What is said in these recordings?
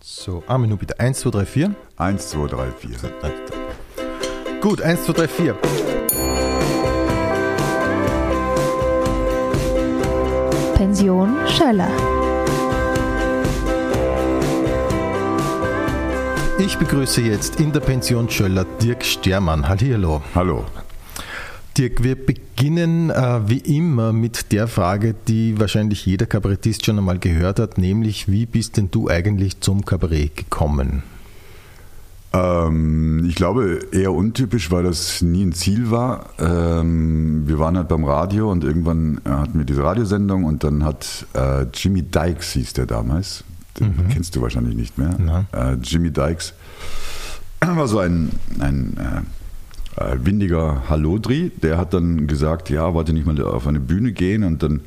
So, einmal nur bitte. 1, 2, 3, 4. 1, 2, 3, 4. Gut, 1, 2, 3, 4. Pension Schöller. Ich begrüße jetzt in der Pension Schöller Dirk Stermann. Hallihallo. Hallo. Dirk, wir beginnen äh, wie immer mit der Frage, die wahrscheinlich jeder Kabarettist schon einmal gehört hat, nämlich wie bist denn du eigentlich zum Kabarett gekommen? Ähm, ich glaube, eher untypisch, weil das nie ein Ziel war. Ähm, wir waren halt beim Radio und irgendwann hatten wir diese Radiosendung und dann hat äh, Jimmy Dykes, hieß der damals, den mhm. kennst du wahrscheinlich nicht mehr, äh, Jimmy Dykes, war so ein, ein äh, windiger Hallodri, der hat dann gesagt, ja, wollte nicht mal auf eine Bühne gehen und dann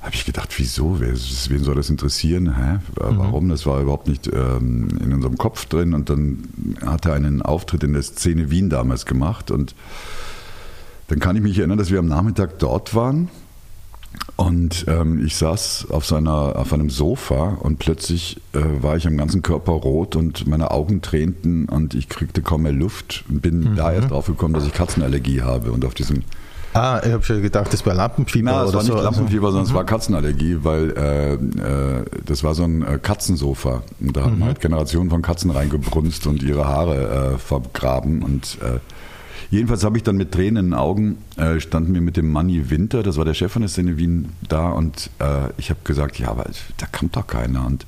habe ich gedacht, wieso? Wen soll das interessieren? Hä? Mhm. Warum? Das war überhaupt nicht ähm, in unserem Kopf drin. Und dann hat er einen Auftritt in der Szene Wien damals gemacht. Und dann kann ich mich erinnern, dass wir am Nachmittag dort waren und ähm, ich saß auf, seiner, auf einem Sofa und plötzlich äh, war ich am ganzen Körper rot und meine Augen tränten und ich kriegte kaum mehr Luft und bin mhm. da erst drauf gekommen, dass ich Katzenallergie habe und auf diesem Ah, ich habe schon gedacht, das war Lampenfieber. Na, es war nicht so. Lampenfieber, sondern mhm. es war Katzenallergie, weil äh, äh, das war so ein äh, Katzensofa. Und da haben mhm. halt Generationen von Katzen reingebrunst und ihre Haare äh, vergraben. Und äh, Jedenfalls habe ich dann mit Tränen in den Augen, äh, standen wir mit dem Manni Winter, das war der Chef von der Szene Wien, da und äh, ich habe gesagt, ja, aber da kommt doch keiner. Und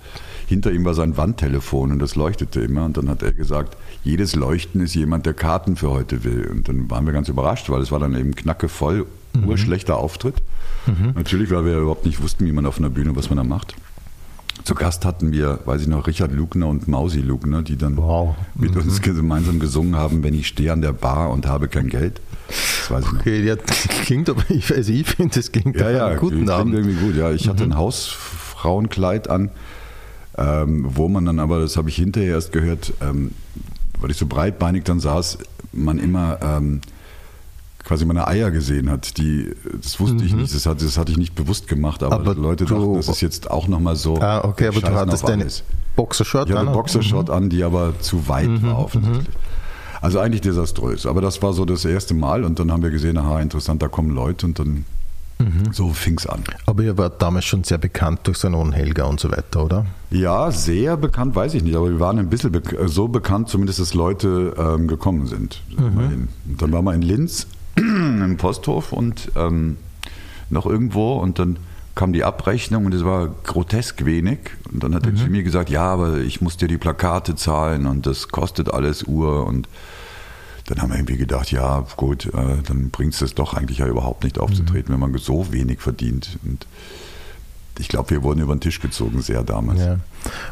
hinter ihm war sein Wandtelefon und das leuchtete immer. Und dann hat er gesagt, jedes Leuchten ist jemand, der Karten für heute will. Und dann waren wir ganz überrascht, weil es war dann eben knacke voll, mhm. urschlechter Auftritt. Mhm. Natürlich, weil wir überhaupt nicht wussten, wie man auf einer Bühne, was man da macht. Zu Gast hatten wir, weiß ich noch, Richard Lugner und Mausi Lugner, die dann wow. mit mhm. uns gemeinsam gesungen haben, wenn ich stehe an der Bar und habe kein Geld. Das weiß ich okay, ja, klingt aber, ich, also ich finde, das klingt ja, ja, einen guten Abend. irgendwie gut. Ja, ich mhm. hatte ein Hausfrauenkleid an, ähm, wo man dann aber, das habe ich hinterher erst gehört, ähm, weil ich so breitbeinig dann saß, man immer ähm, quasi meine Eier gesehen hat. Die, das wusste mhm. ich nicht, das, hat, das hatte ich nicht bewusst gemacht, aber, aber Leute du, dachten, das ist jetzt auch nochmal so. Ah, okay, aber du hattest deine Boxershot an? Ich hatte Boxershot mhm. an, die aber zu weit mhm. war offensichtlich. Also eigentlich desaströs. Aber das war so das erste Mal und dann haben wir gesehen, aha, interessant, da kommen Leute und dann Mhm. So fing es an. Aber ihr wart damals schon sehr bekannt durch Sanon Helga und so weiter, oder? Ja, sehr bekannt, weiß ich nicht. Aber wir waren ein bisschen be so bekannt, zumindest, dass Leute ähm, gekommen sind. Mhm. Und dann waren wir in Linz im Posthof und ähm, noch irgendwo und dann kam die Abrechnung und es war grotesk wenig. Und dann hat mhm. er zu mir gesagt, ja, aber ich muss dir die Plakate zahlen und das kostet alles Uhr. Und dann haben wir irgendwie gedacht, ja, gut, äh, dann bringt es das doch eigentlich ja überhaupt nicht aufzutreten, mhm. wenn man so wenig verdient. Und ich glaube, wir wurden über den Tisch gezogen, sehr damals. Ja.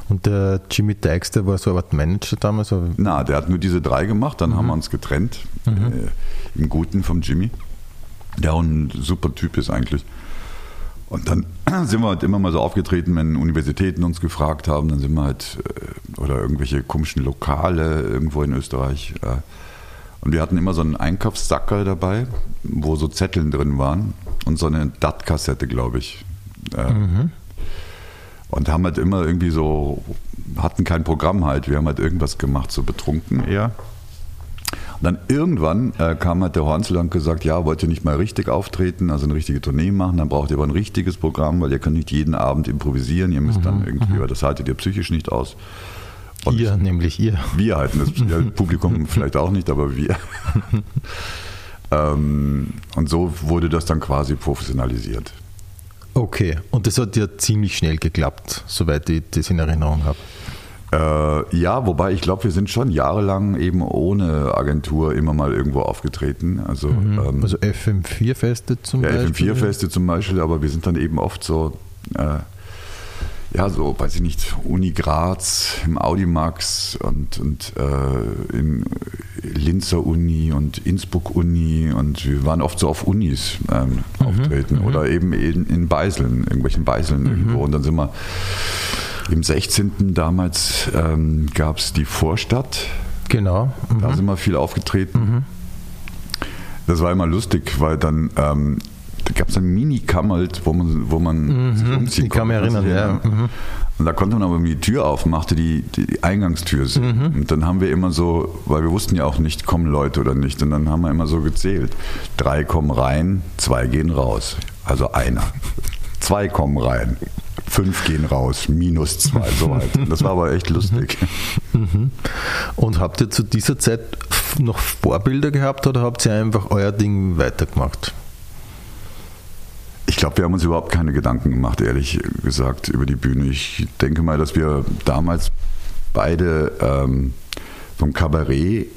Und der Jimmy Dykes, der war so Art Manager damals? Oder? Na, der hat nur diese drei gemacht, dann mhm. haben wir uns getrennt. Mhm. Äh, Im Guten vom Jimmy, der auch ein super Typ ist eigentlich. Und dann sind wir halt immer mal so aufgetreten, wenn Universitäten uns gefragt haben, dann sind wir halt, äh, oder irgendwelche komischen Lokale irgendwo in Österreich. Äh, und wir hatten immer so einen Einkaufssackerl dabei, wo so Zetteln drin waren und so eine DAT-Kassette, glaube ich. Mhm. Und haben halt immer irgendwie so, hatten kein Programm halt, wir haben halt irgendwas gemacht, so betrunken eher. Und dann irgendwann äh, kam halt der Hornsel und gesagt, ja, wollt ihr nicht mal richtig auftreten, also eine richtige Tournee machen, dann braucht ihr aber ein richtiges Programm, weil ihr könnt nicht jeden Abend improvisieren, ihr müsst mhm, dann irgendwie, mhm. das haltet ihr psychisch nicht aus. Und ihr, nämlich ihr. Wir halten das ja, Publikum vielleicht auch nicht, aber wir. ähm, und so wurde das dann quasi professionalisiert. Okay, und das hat ja ziemlich schnell geklappt, soweit ich das in Erinnerung habe. Äh, ja, wobei ich glaube, wir sind schon jahrelang eben ohne Agentur immer mal irgendwo aufgetreten. Also, mhm. ähm, also FM4-Feste zum ja, Beispiel? FM4-Feste zum Beispiel, aber wir sind dann eben oft so äh, ja, so, weiß ich nicht, Uni Graz, im Audimax und, und äh, in Linzer Uni und Innsbruck Uni und wir waren oft so auf Unis ähm, mhm, auftreten mhm. oder eben in, in Beiseln, irgendwelchen Beiseln mhm. irgendwo und dann sind wir im 16. damals ähm, gab es die Vorstadt. Genau. Mhm. Da sind wir viel aufgetreten. Mhm. Das war immer lustig, weil dann ähm, da gab es ein Mini-Kammelt, wo man, wo man mhm, sich umziehen ich kann mich erinnern, ja. Mhm. Und da konnte man aber, wenn man die Tür aufmachte, die, die Eingangstür sehen. Mhm. Und dann haben wir immer so, weil wir wussten ja auch nicht, kommen Leute oder nicht. Und dann haben wir immer so gezählt. Drei kommen rein, zwei gehen raus. Also einer. Zwei kommen rein, fünf gehen raus, minus zwei, so weit. Das war aber echt lustig. Mhm. Und habt ihr zu dieser Zeit noch Vorbilder gehabt oder habt ihr einfach euer Ding weitergemacht? Ich glaube, wir haben uns überhaupt keine Gedanken gemacht, ehrlich gesagt, über die Bühne. Ich denke mal, dass wir damals beide ähm, vom Kabarett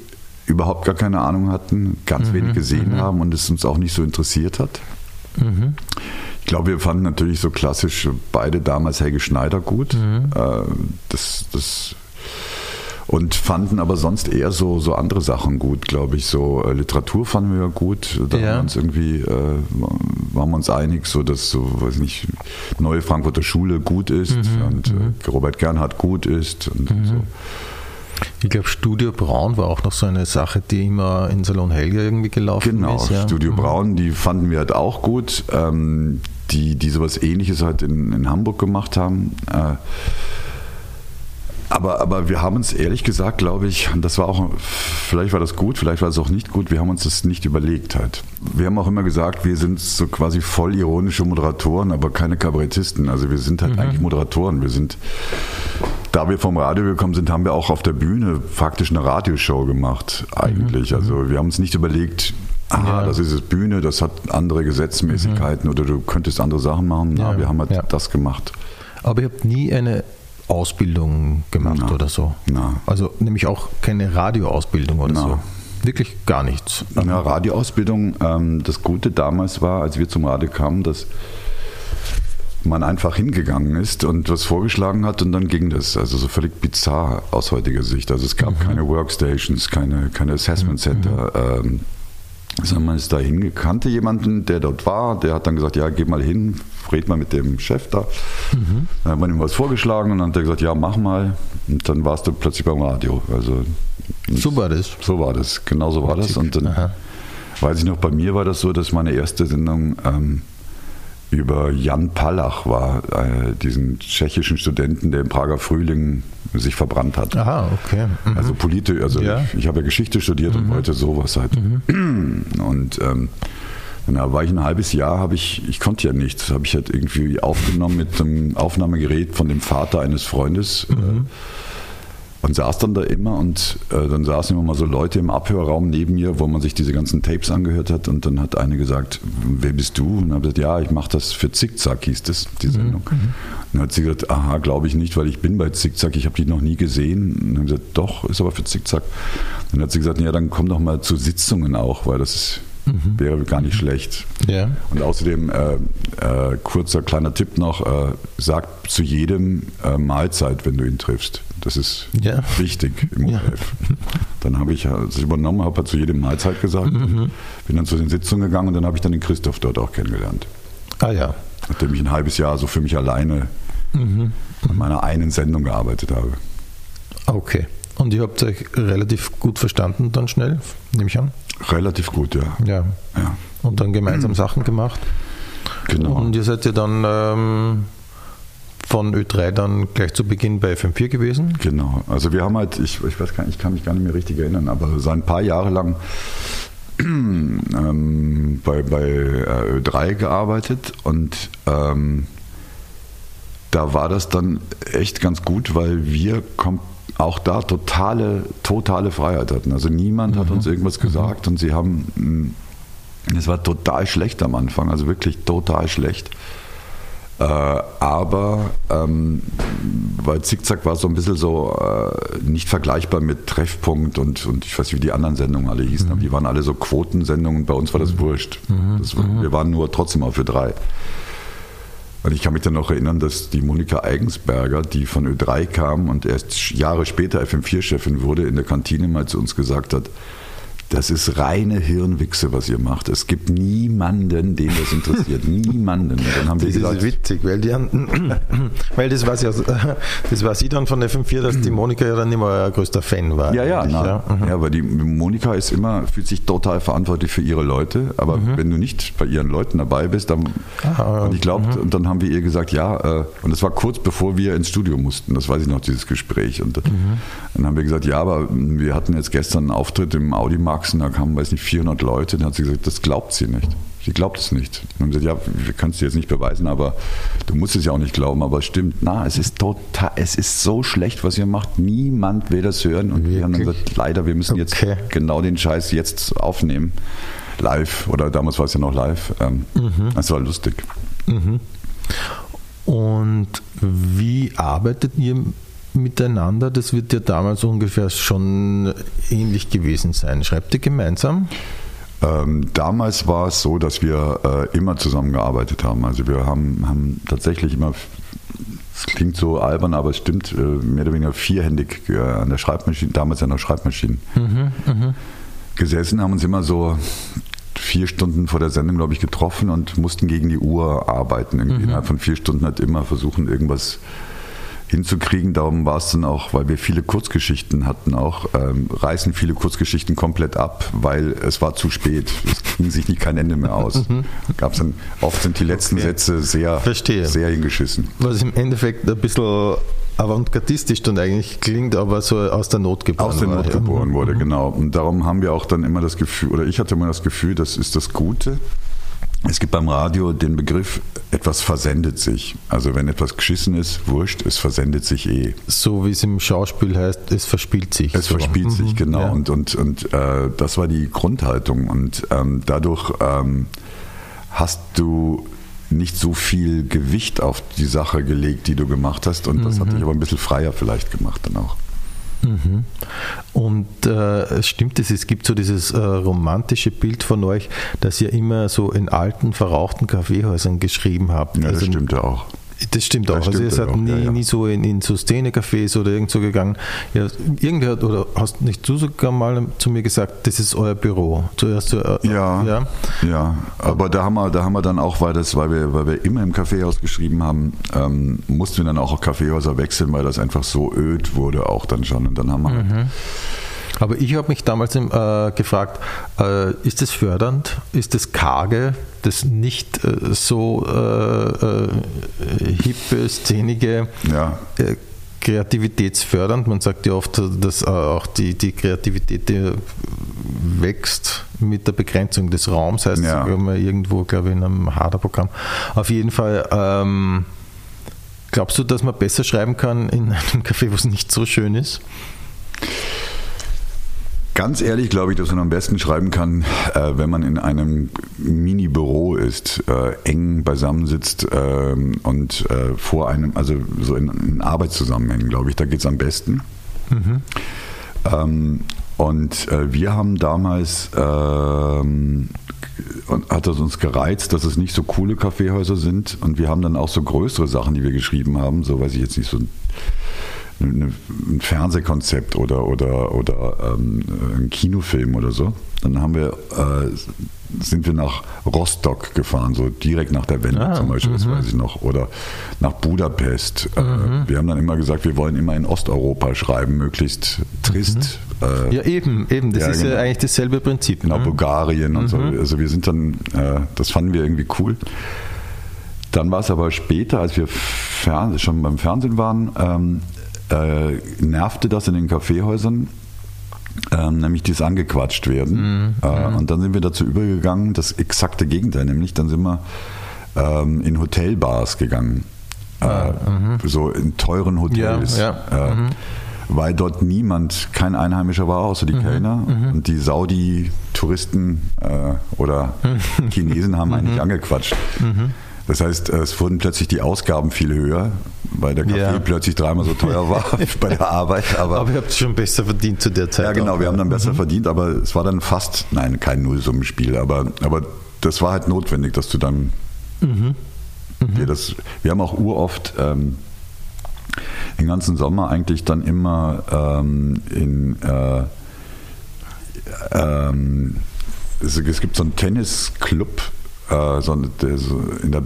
überhaupt gar keine Ahnung hatten, ganz mhm, wenig gesehen mhm. haben und es uns auch nicht so interessiert hat. Mhm. Ich glaube, wir fanden natürlich so klassisch beide damals Helge Schneider gut. Mhm. Äh, das, das und fanden aber sonst eher so, so andere Sachen gut, glaube ich. So äh, Literatur fanden wir gut. Da ja. haben wir uns irgendwie, äh, waren wir uns einig, so dass so, weiß nicht, neue Frankfurter Schule gut ist mhm. und äh, mhm. Robert Gernhardt gut ist und mhm. so. Ich glaube, Studio Braun war auch noch so eine Sache, die immer in Salon Helga irgendwie gelaufen genau, ist. Genau, ja. Studio mhm. Braun, die fanden wir halt auch gut, ähm, die, die sowas ähnliches halt in, in Hamburg gemacht haben. Äh, aber, aber wir haben uns ehrlich gesagt, glaube ich, das war auch, vielleicht war das gut, vielleicht war es auch nicht gut, wir haben uns das nicht überlegt halt. Wir haben auch immer gesagt, wir sind so quasi voll ironische Moderatoren, aber keine Kabarettisten. Also wir sind halt mhm. eigentlich Moderatoren. Wir sind, da wir vom Radio gekommen sind, haben wir auch auf der Bühne faktisch eine Radioshow gemacht, eigentlich. Mhm. Also wir haben uns nicht überlegt, aha, ja. das ist es Bühne, das hat andere Gesetzmäßigkeiten mhm. oder du könntest andere Sachen machen. Ja, ja wir haben halt ja. das gemacht. Aber ihr habt nie eine Ausbildung gemacht Na. oder so? Na. Also nämlich auch keine Radioausbildung oder Na. so? Wirklich gar nichts? Na, Radioausbildung, ähm, das Gute damals war, als wir zum Radio kamen, dass man einfach hingegangen ist und was vorgeschlagen hat und dann ging das. Also so völlig bizarr aus heutiger Sicht. Also es gab mhm. keine Workstations, keine, keine Assessment Center. Mhm. Ähm, sondern man ist da hingekannte jemanden, der dort war, der hat dann gesagt, ja, geh mal hin, red mal mit dem Chef da. Mhm. Dann hat man ihm was vorgeschlagen und dann hat er gesagt, ja, mach mal. Und dann warst du plötzlich beim Radio. Also, so war das. So war das, genau so war das. Und dann Aha. weiß ich noch, bei mir war das so, dass meine erste Sendung ähm, über Jan Palach war, äh, diesen tschechischen Studenten, der im Prager Frühling sich verbrannt hat. Aha, okay. Mhm. Also politisch, also ja. ich, ich habe ja Geschichte studiert mhm. und wollte sowas halt. Mhm. Und ähm, dann war ich ein halbes Jahr, habe ich, ich konnte ja nichts, habe ich halt irgendwie aufgenommen mit einem Aufnahmegerät von dem Vater eines Freundes. Äh, mhm. und saß dann da immer und äh, dann saßen immer mal so Leute im Abhörraum neben mir, wo man sich diese ganzen Tapes angehört hat und dann hat eine gesagt, wer bist du? Und dann habe gesagt, ja, ich mache das für Zickzack, hieß das, die mhm. Sendung. Mhm. Und dann hat sie gesagt, aha, glaube ich nicht, weil ich bin bei Zickzack, ich habe die noch nie gesehen. Und dann habe ich gesagt, doch, ist aber für Zickzack. Und dann hat sie gesagt, ja, dann komm doch mal zu Sitzungen auch, weil das ist Mhm. Wäre gar nicht schlecht. Ja. Und außerdem, äh, äh, kurzer kleiner Tipp noch, äh, sag zu jedem äh, Mahlzeit, wenn du ihn triffst. Das ist ja. wichtig im ja. ORF. Dann habe ich, als ich übernommen habe, zu jedem Mahlzeit gesagt. Mhm. Bin dann zu den Sitzungen gegangen und dann habe ich dann den Christoph dort auch kennengelernt. Ah ja. Nachdem ich ein halbes Jahr so für mich alleine mhm. an meiner einen Sendung gearbeitet habe. Okay. Und ihr habt euch relativ gut verstanden dann schnell, nehme ich an? Relativ gut, ja. Ja. ja. Und dann gemeinsam Sachen gemacht. Genau. Und ihr seid ja dann ähm, von Ö3 dann gleich zu Beginn bei FM4 gewesen? Genau. Also wir haben halt, ich, ich weiß gar nicht, ich kann mich gar nicht mehr richtig erinnern, aber so ein paar Jahre lang ähm, bei, bei äh, Ö3 gearbeitet und ähm, da war das dann echt ganz gut, weil wir komplett auch da totale, totale Freiheit hatten. Also niemand mhm. hat uns irgendwas mhm. gesagt und sie haben, mm, es war total schlecht am Anfang, also wirklich total schlecht. Äh, aber ähm, weil Zickzack war so ein bisschen so äh, nicht vergleichbar mit Treffpunkt und, und ich weiß nicht, wie die anderen Sendungen alle hießen, mhm. aber die waren alle so Quotensendungen, bei uns war das mhm. wurscht. Mhm. Das, mhm. wir waren nur trotzdem auch für drei. Und ich kann mich dann noch erinnern, dass die Monika Eigensberger, die von Ö3 kam und erst Jahre später FM4-Chefin wurde, in der Kantine mal zu uns gesagt hat, Das ist reine Hirnwichse, was ihr macht. Es gibt niemanden, den das interessiert. niemanden. Und dann haben wir das gesagt, ist witzig, weil, die haben, weil das weiß ja, das war sie dann von FM4, dass die Monika ja dann immer euer größter Fan war. Ja, ja, na, ja. Mhm. ja, weil die Monika ist immer, fühlt sich total verantwortlich für ihre Leute, aber mhm. wenn du nicht bei ihren Leuten dabei bist, dann ah, und ich glaube, mhm. und dann haben wir ihr gesagt, ja, äh, und das war kurz bevor wir ins Studio mussten, das weiß ich noch, dieses Gespräch. Und mhm. dann haben wir gesagt, ja, aber wir hatten jetzt gestern einen Auftritt im Audimarkt Sachsen, da kamen, weiß nicht, 400 Leute. Dann hat sie gesagt, das glaubt sie nicht. Sie glaubt es nicht. Und haben gesagt, ja, wir können es dir jetzt nicht beweisen, aber du musst es ja auch nicht glauben, aber es stimmt. Na, es ist total, es ist so schlecht, was ihr macht. Niemand will das hören. Und Wirklich? wir haben dann gesagt, leider, wir müssen okay. jetzt genau den Scheiß jetzt aufnehmen. Live. Oder damals war es ja noch live. Ähm, mhm. Das war lustig. Mhm. Und wie arbeitet ihr miteinander? Das wird ja damals ungefähr schon ähnlich gewesen sein. Schreibt ihr gemeinsam? Ähm, damals war es so, dass wir äh, immer zusammengearbeitet haben. Also wir haben, haben tatsächlich immer, es klingt so albern, aber es stimmt, äh, mehr oder weniger vierhändig äh, an der Schreibmaschine, damals an der Schreibmaschine mhm, mh. gesessen, haben uns immer so vier Stunden vor der Sendung, glaube ich, getroffen und mussten gegen die Uhr arbeiten. Mhm. Innerhalb von vier Stunden hat immer versuchen, irgendwas hinzukriegen. Darum war es dann auch, weil wir viele Kurzgeschichten hatten, auch ähm, reißen viele Kurzgeschichten komplett ab, weil es war zu spät. Es ging sich nicht kein Ende mehr aus. Mhm. Gab's dann, oft sind die letzten okay. Sätze sehr, Verstehe. sehr hingeschissen. Was im Endeffekt ein bisschen avantgardistisch dann eigentlich klingt, aber so aus der Not geboren Aus der Not war, geboren ja. wurde, mhm. genau. Und darum haben wir auch dann immer das Gefühl, oder ich hatte immer das Gefühl, das ist das Gute, es gibt beim Radio den Begriff, etwas versendet sich. Also wenn etwas geschissen ist, wurscht, es versendet sich eh. So wie es im Schauspiel heißt, es verspielt sich. Es so. verspielt mhm. sich, genau. Ja. Und, und, und äh, das war die Grundhaltung. Und ähm, dadurch ähm, hast du nicht so viel Gewicht auf die Sache gelegt, die du gemacht hast. Und das mhm. hat dich aber ein bisschen freier vielleicht gemacht dann auch. Mhm. Und äh, stimmt es, es gibt so dieses äh, romantische Bild von euch, dass ihr immer so in alten, verrauchten Kaffeehäusern geschrieben habt. Ja, das also, stimmt ja auch. Das stimmt auch. Das also ihr seid nie, ja, ja. nie so in, in so Szene-Cafés oder irgend so gegangen. Ja, irgendwer hat, oder hast nicht du sogar mal zu mir gesagt, das ist euer Büro. Zuerst äh, ja, ja, ja. Aber da haben wir, da haben wir dann auch, weil das, weil wir, weil wir immer im Kaffeehaus geschrieben haben, ähm, mussten wir dann auch Kaffeehäuser wechseln, weil das einfach so öd wurde auch dann schon. Und dann haben wir mhm. Aber ich habe mich damals äh, gefragt, äh, ist es fördernd? Ist es karge? Das nicht äh, so äh, äh, hippe, szenige ja. Äh, kreativitätsfördernd? Man sagt ja oft, dass auch die, die Kreativität die wächst mit der Begrenzung des Raums, heißt ja. sogar irgendwo, glaube ich, in einem Haderprogramm. Auf jeden Fall. Ähm, glaubst du, dass man besser schreiben kann in einem Café, wo es nicht so schön ist? Ganz ehrlich glaube ich, dass man am besten schreiben kann, äh, wenn man in einem Mini-Büro ist, äh, eng beisammensitzt äh, und vor einem, also so in, in Arbeitszusammenhängen, glaube ich, da geht es am besten. Mhm. Ähm, und äh, wir haben damals, ähm, hat es uns gereizt, dass es nicht so coole Kaffeehäuser sind und wir haben dann auch so größere Sachen, die wir geschrieben haben, so weiß ich jetzt nicht, so ein Fernsehkonzept oder, oder, oder ähm, ein Kinofilm oder so. Dann haben wir, äh, sind wir nach Rostock gefahren, so direkt nach der Wende ah, zum Beispiel, das mhm. weiß ich noch, oder nach Budapest. Äh, mhm. wir haben dann immer gesagt, wir wollen immer in Osteuropa schreiben, möglichst trist. Mhm. Äh, ja, eben, eben, das ja, ist genau. ja eigentlich dasselbe Prinzip. Genau, ne? Bulgarien und so. Also wir sind dann, äh, das fanden wir irgendwie cool. Dann war es aber später, als wir schon beim Fernsehen waren, ähm, äh, nervte das in den Kaffeehäusern, ähm, nämlich dieses angequatscht werden. Mhm. Äh, mhm. und dann sind wir dazu übergegangen, das exakte Gegenteil, nämlich dann sind wir ähm, in Hotelbars gegangen. Äh, mhm. So in teuren Hotels. Ja, ja. Äh, mhm. Weil dort niemand, kein Einheimischer war, außer die mhm. Kellner. Mhm. Und die Saudi-Touristen äh, oder Chinesen haben eigentlich angequatscht. Das heißt, es wurden plötzlich die Ausgaben viel höher, weil der Kaffee ja. plötzlich dreimal so teuer war bei der Arbeit. Aber, aber ihr habt schon besser verdient zu der Zeit. Ja, genau, auch. wir haben dann besser mhm. verdient, aber es war dann fast, nein, kein Nullsummenspiel, aber, aber das war halt notwendig, dass du dann mhm. Mhm. dir das. Wir haben auch uroft ähm, den ganzen Sommer eigentlich dann immer ähm, in äh, ähm, es, es gibt so einen Tennisclub äh, so, so in der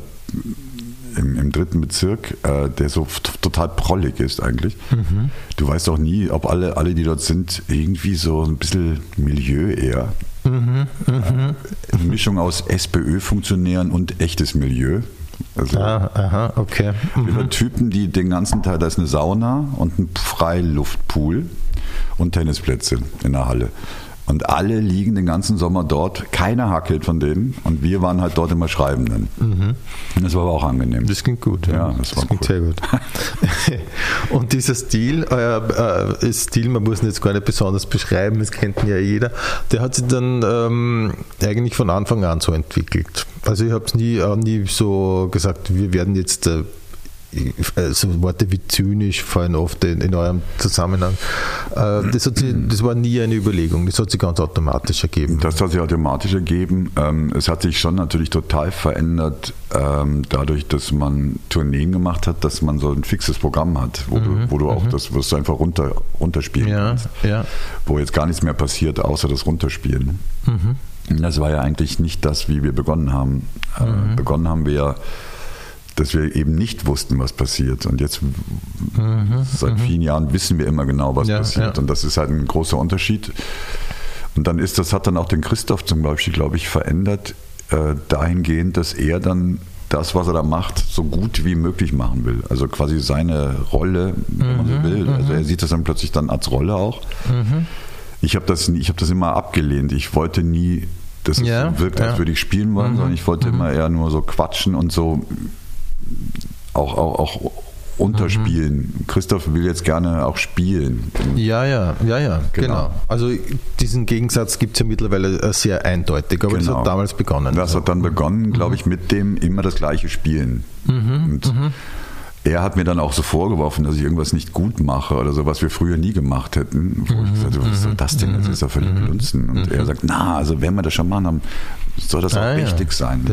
im, im dritten Bezirk, äh, der so total prollig ist eigentlich. Mhm. Du weißt auch nie, ob alle, alle, die dort sind, irgendwie so ein bisschen Milieu eher. Mhm, mh. äh, Mischung aus SPÖ-Funktionären und echtes Milieu. Also ah, aha, okay. Mhm. Typen, die den ganzen Tag, da ist eine Sauna und ein Freiluftpool und Tennisplätze in der Halle. Und alle liegen den ganzen Sommer dort. Keiner hackelt von denen. Und wir waren halt dort immer Schreibenden. Mhm. Das war aber auch angenehm. Das klingt gut. Ja, ja das, das klingt cool. sehr gut. und dieser Stil, euer äh, Stil, man muss ihn jetzt gar nicht besonders beschreiben, das kennt ja jeder, der hat sich dann ähm, eigentlich von Anfang an so entwickelt. Also ich habe es nie, äh, nie so gesagt, wir werden jetzt äh, so Worte wie zynisch fallen oft in, in eurem Zusammenhang. Äh, das, hat sie, das war nie eine Überlegung, das hat sich ganz automatisch ergeben. Das hat sich automatisch ergeben. Ähm, es hat sich schon natürlich total verändert, ähm, dadurch, dass man Tourneen gemacht hat, dass man so ein fixes Programm hat, wo, mhm. du, wo du auch mhm. das wirst du einfach runter, runterspielen ja, kannst. Ja. Wo jetzt gar nichts mehr passiert, außer das Runterspielen. Mhm. Das war ja eigentlich nicht das, wie wir begonnen haben. Äh, mhm. Begonnen haben wir ja dass wir eben nicht wussten, was passiert. Und jetzt mhm, seit mhm. vielen Jahren wissen wir immer genau, was ja, passiert. Ja. Und das ist halt ein großer Unterschied. Und dann ist das, hat dann auch den Christoph zum Beispiel, glaube ich, verändert, äh, dahingehend, dass er dann das, was er da macht, so gut wie möglich machen will. Also quasi seine Rolle, wenn man so mhm, will. Also mhm. er sieht das dann plötzlich dann als Rolle auch. Ich habe das, hab das immer abgelehnt. Ich wollte nie, dass es wirkt, als würde ich spielen wollen, sondern ich wollte immer eher nur so quatschen und so auch, auch, auch unterspielen. Mhm. Christoph will jetzt gerne auch spielen. Ja, ja, ja, ja, genau. genau. Also diesen Gegensatz gibt es ja mittlerweile äh, sehr eindeutig, aber genau. das hat damals begonnen. Das hat dann begonnen, glaube mhm. ich, mit dem immer das gleiche Spielen. Mhm. Und mhm er hat mir dann auch so vorgeworfen, dass ich irgendwas nicht gut mache oder so, was wir früher nie gemacht hätten. Wo mhm. ich gesagt was ist das denn? Das ist ja völlig mhm. Blunzen. Und mhm. er sagt, na, also wenn wir das schon machen, dann soll das auch ah, richtig ja. sein.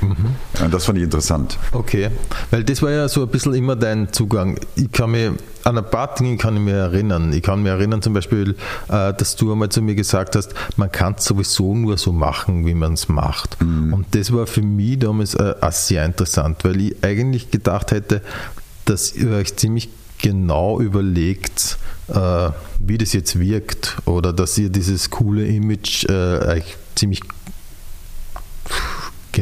Mhm. Das fand ich interessant. Okay, weil das war ja so ein bisschen immer dein Zugang. Ich kann mir an ein paar Dinge kann ich mir erinnern. Ich kann mir erinnern zum Beispiel, äh, dass du einmal zu mir gesagt hast, man kann es sowieso nur so machen, wie man es macht. Mhm. Und das war für mich damals äh, auch sehr interessant, weil ich eigentlich gedacht hätte, dass ihr euch ziemlich genau überlegt, äh, wie das jetzt wirkt oder dass ihr dieses coole Image euch ziemlich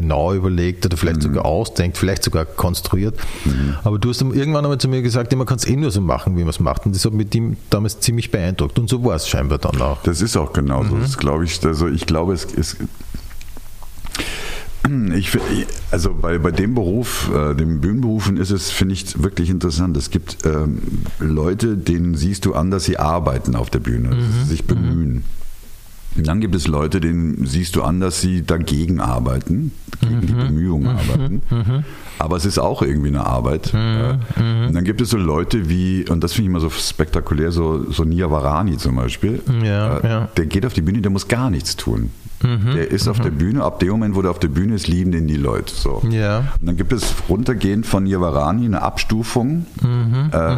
genau überlegt oder vielleicht mhm. sogar ausdenkt, vielleicht sogar konstruiert. Mhm. Aber du hast irgendwann einmal zu mir gesagt, man kann es eh nur so machen, wie man es macht. Und das hat mich damals ziemlich beeindruckt. Und so war es scheinbar dann auch. Das ist auch genauso. Mhm. Das glaube ich, also ich glaube, es ist. Ich, also bei, bei dem Beruf, äh, dem Bühnenberufen ist es, finde ich, wirklich interessant. Es gibt ähm, Leute, denen siehst du an, dass sie arbeiten auf der Bühne, mhm. sich bemühen. Und dann gibt es Leute, denen siehst du an, dass sie dagegen arbeiten, gegen mhm. die Bemühungen mhm. arbeiten. Mhm. Aber es ist auch irgendwie eine Arbeit. Mhm. Und dann gibt es so Leute wie, und das finde ich immer so spektakulär, so, so Nia Varani zum Beispiel. Ja, äh, ja. Der geht auf die Bühne, der muss gar nichts tun. Mhm. Der ist auf der Bühne, ab dem Moment, wo der auf der Bühne ist, lieben den die Leute. So. Ja. Und dann gibt es runtergehend von Yavarani eine Abstufung. Mhm. Äh,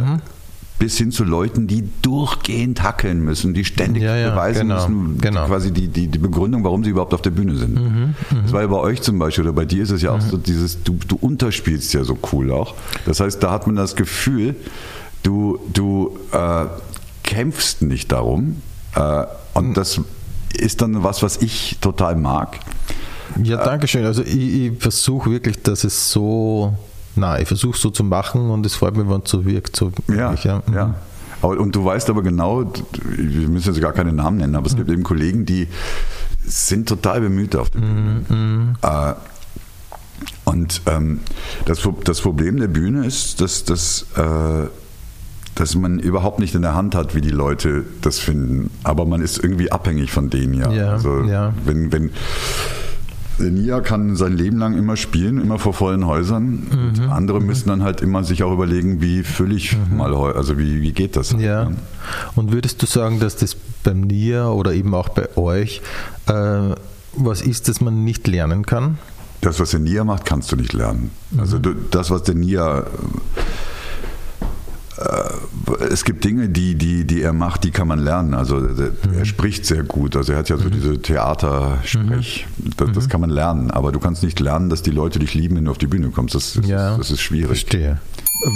bis hin zu Leuten, die durchgehend hackeln müssen, die ständig ja, ja, beweisen genau, müssen, genau. quasi die, die, die Begründung, warum sie überhaupt auf der Bühne sind. Mhm, mhm. das war ja bei euch zum Beispiel, oder bei dir ist es ja auch mhm. so dieses, du, du unterspielst ja so cool auch. Das heißt, da hat man das Gefühl, du, du äh, kämpfst nicht darum. Äh, und mhm. das ist dann was, was ich total mag. Ja, danke schön. Also ich, ich versuche wirklich, dass es so Nein, ich versuche es so zu machen und es freut mich, wenn es so wirkt. So ja, ja. Mhm. ja. Und du weißt aber genau, wir müssen jetzt gar keine Namen nennen, aber es mhm. gibt eben Kollegen, die sind total bemüht auf der Bühne. Mhm. Äh, und ähm, das, das Problem der Bühne ist, dass, dass, äh, dass man überhaupt nicht in der Hand hat, wie die Leute das finden. Aber man ist irgendwie abhängig von denen ja. ja also ja. wenn, wenn Nia kann sein Leben lang immer spielen, immer vor vollen Häusern. Mhm. andere mhm. müssen dann halt immer sich auch überlegen, wie fülle ich mhm. mal, also wie, wie geht das? Ja. Und würdest du sagen, dass das beim Nia oder eben auch bei euch äh, was ist, das man nicht lernen kann? Das, was der Nia macht, kannst du nicht lernen. Also mhm. das, was der Nia äh, es gibt Dinge, die, die, die er macht, die kann man lernen. Also mhm. er spricht sehr gut. Also er hat ja so mhm. diese Theatersprech. Mhm. Das, das, mhm. kann man lernen. Aber du kannst nicht lernen, dass die Leute dich lieben, wenn du auf die Bühne kommst. Das, das, ja. ist, das ist schwierig. Verstehe.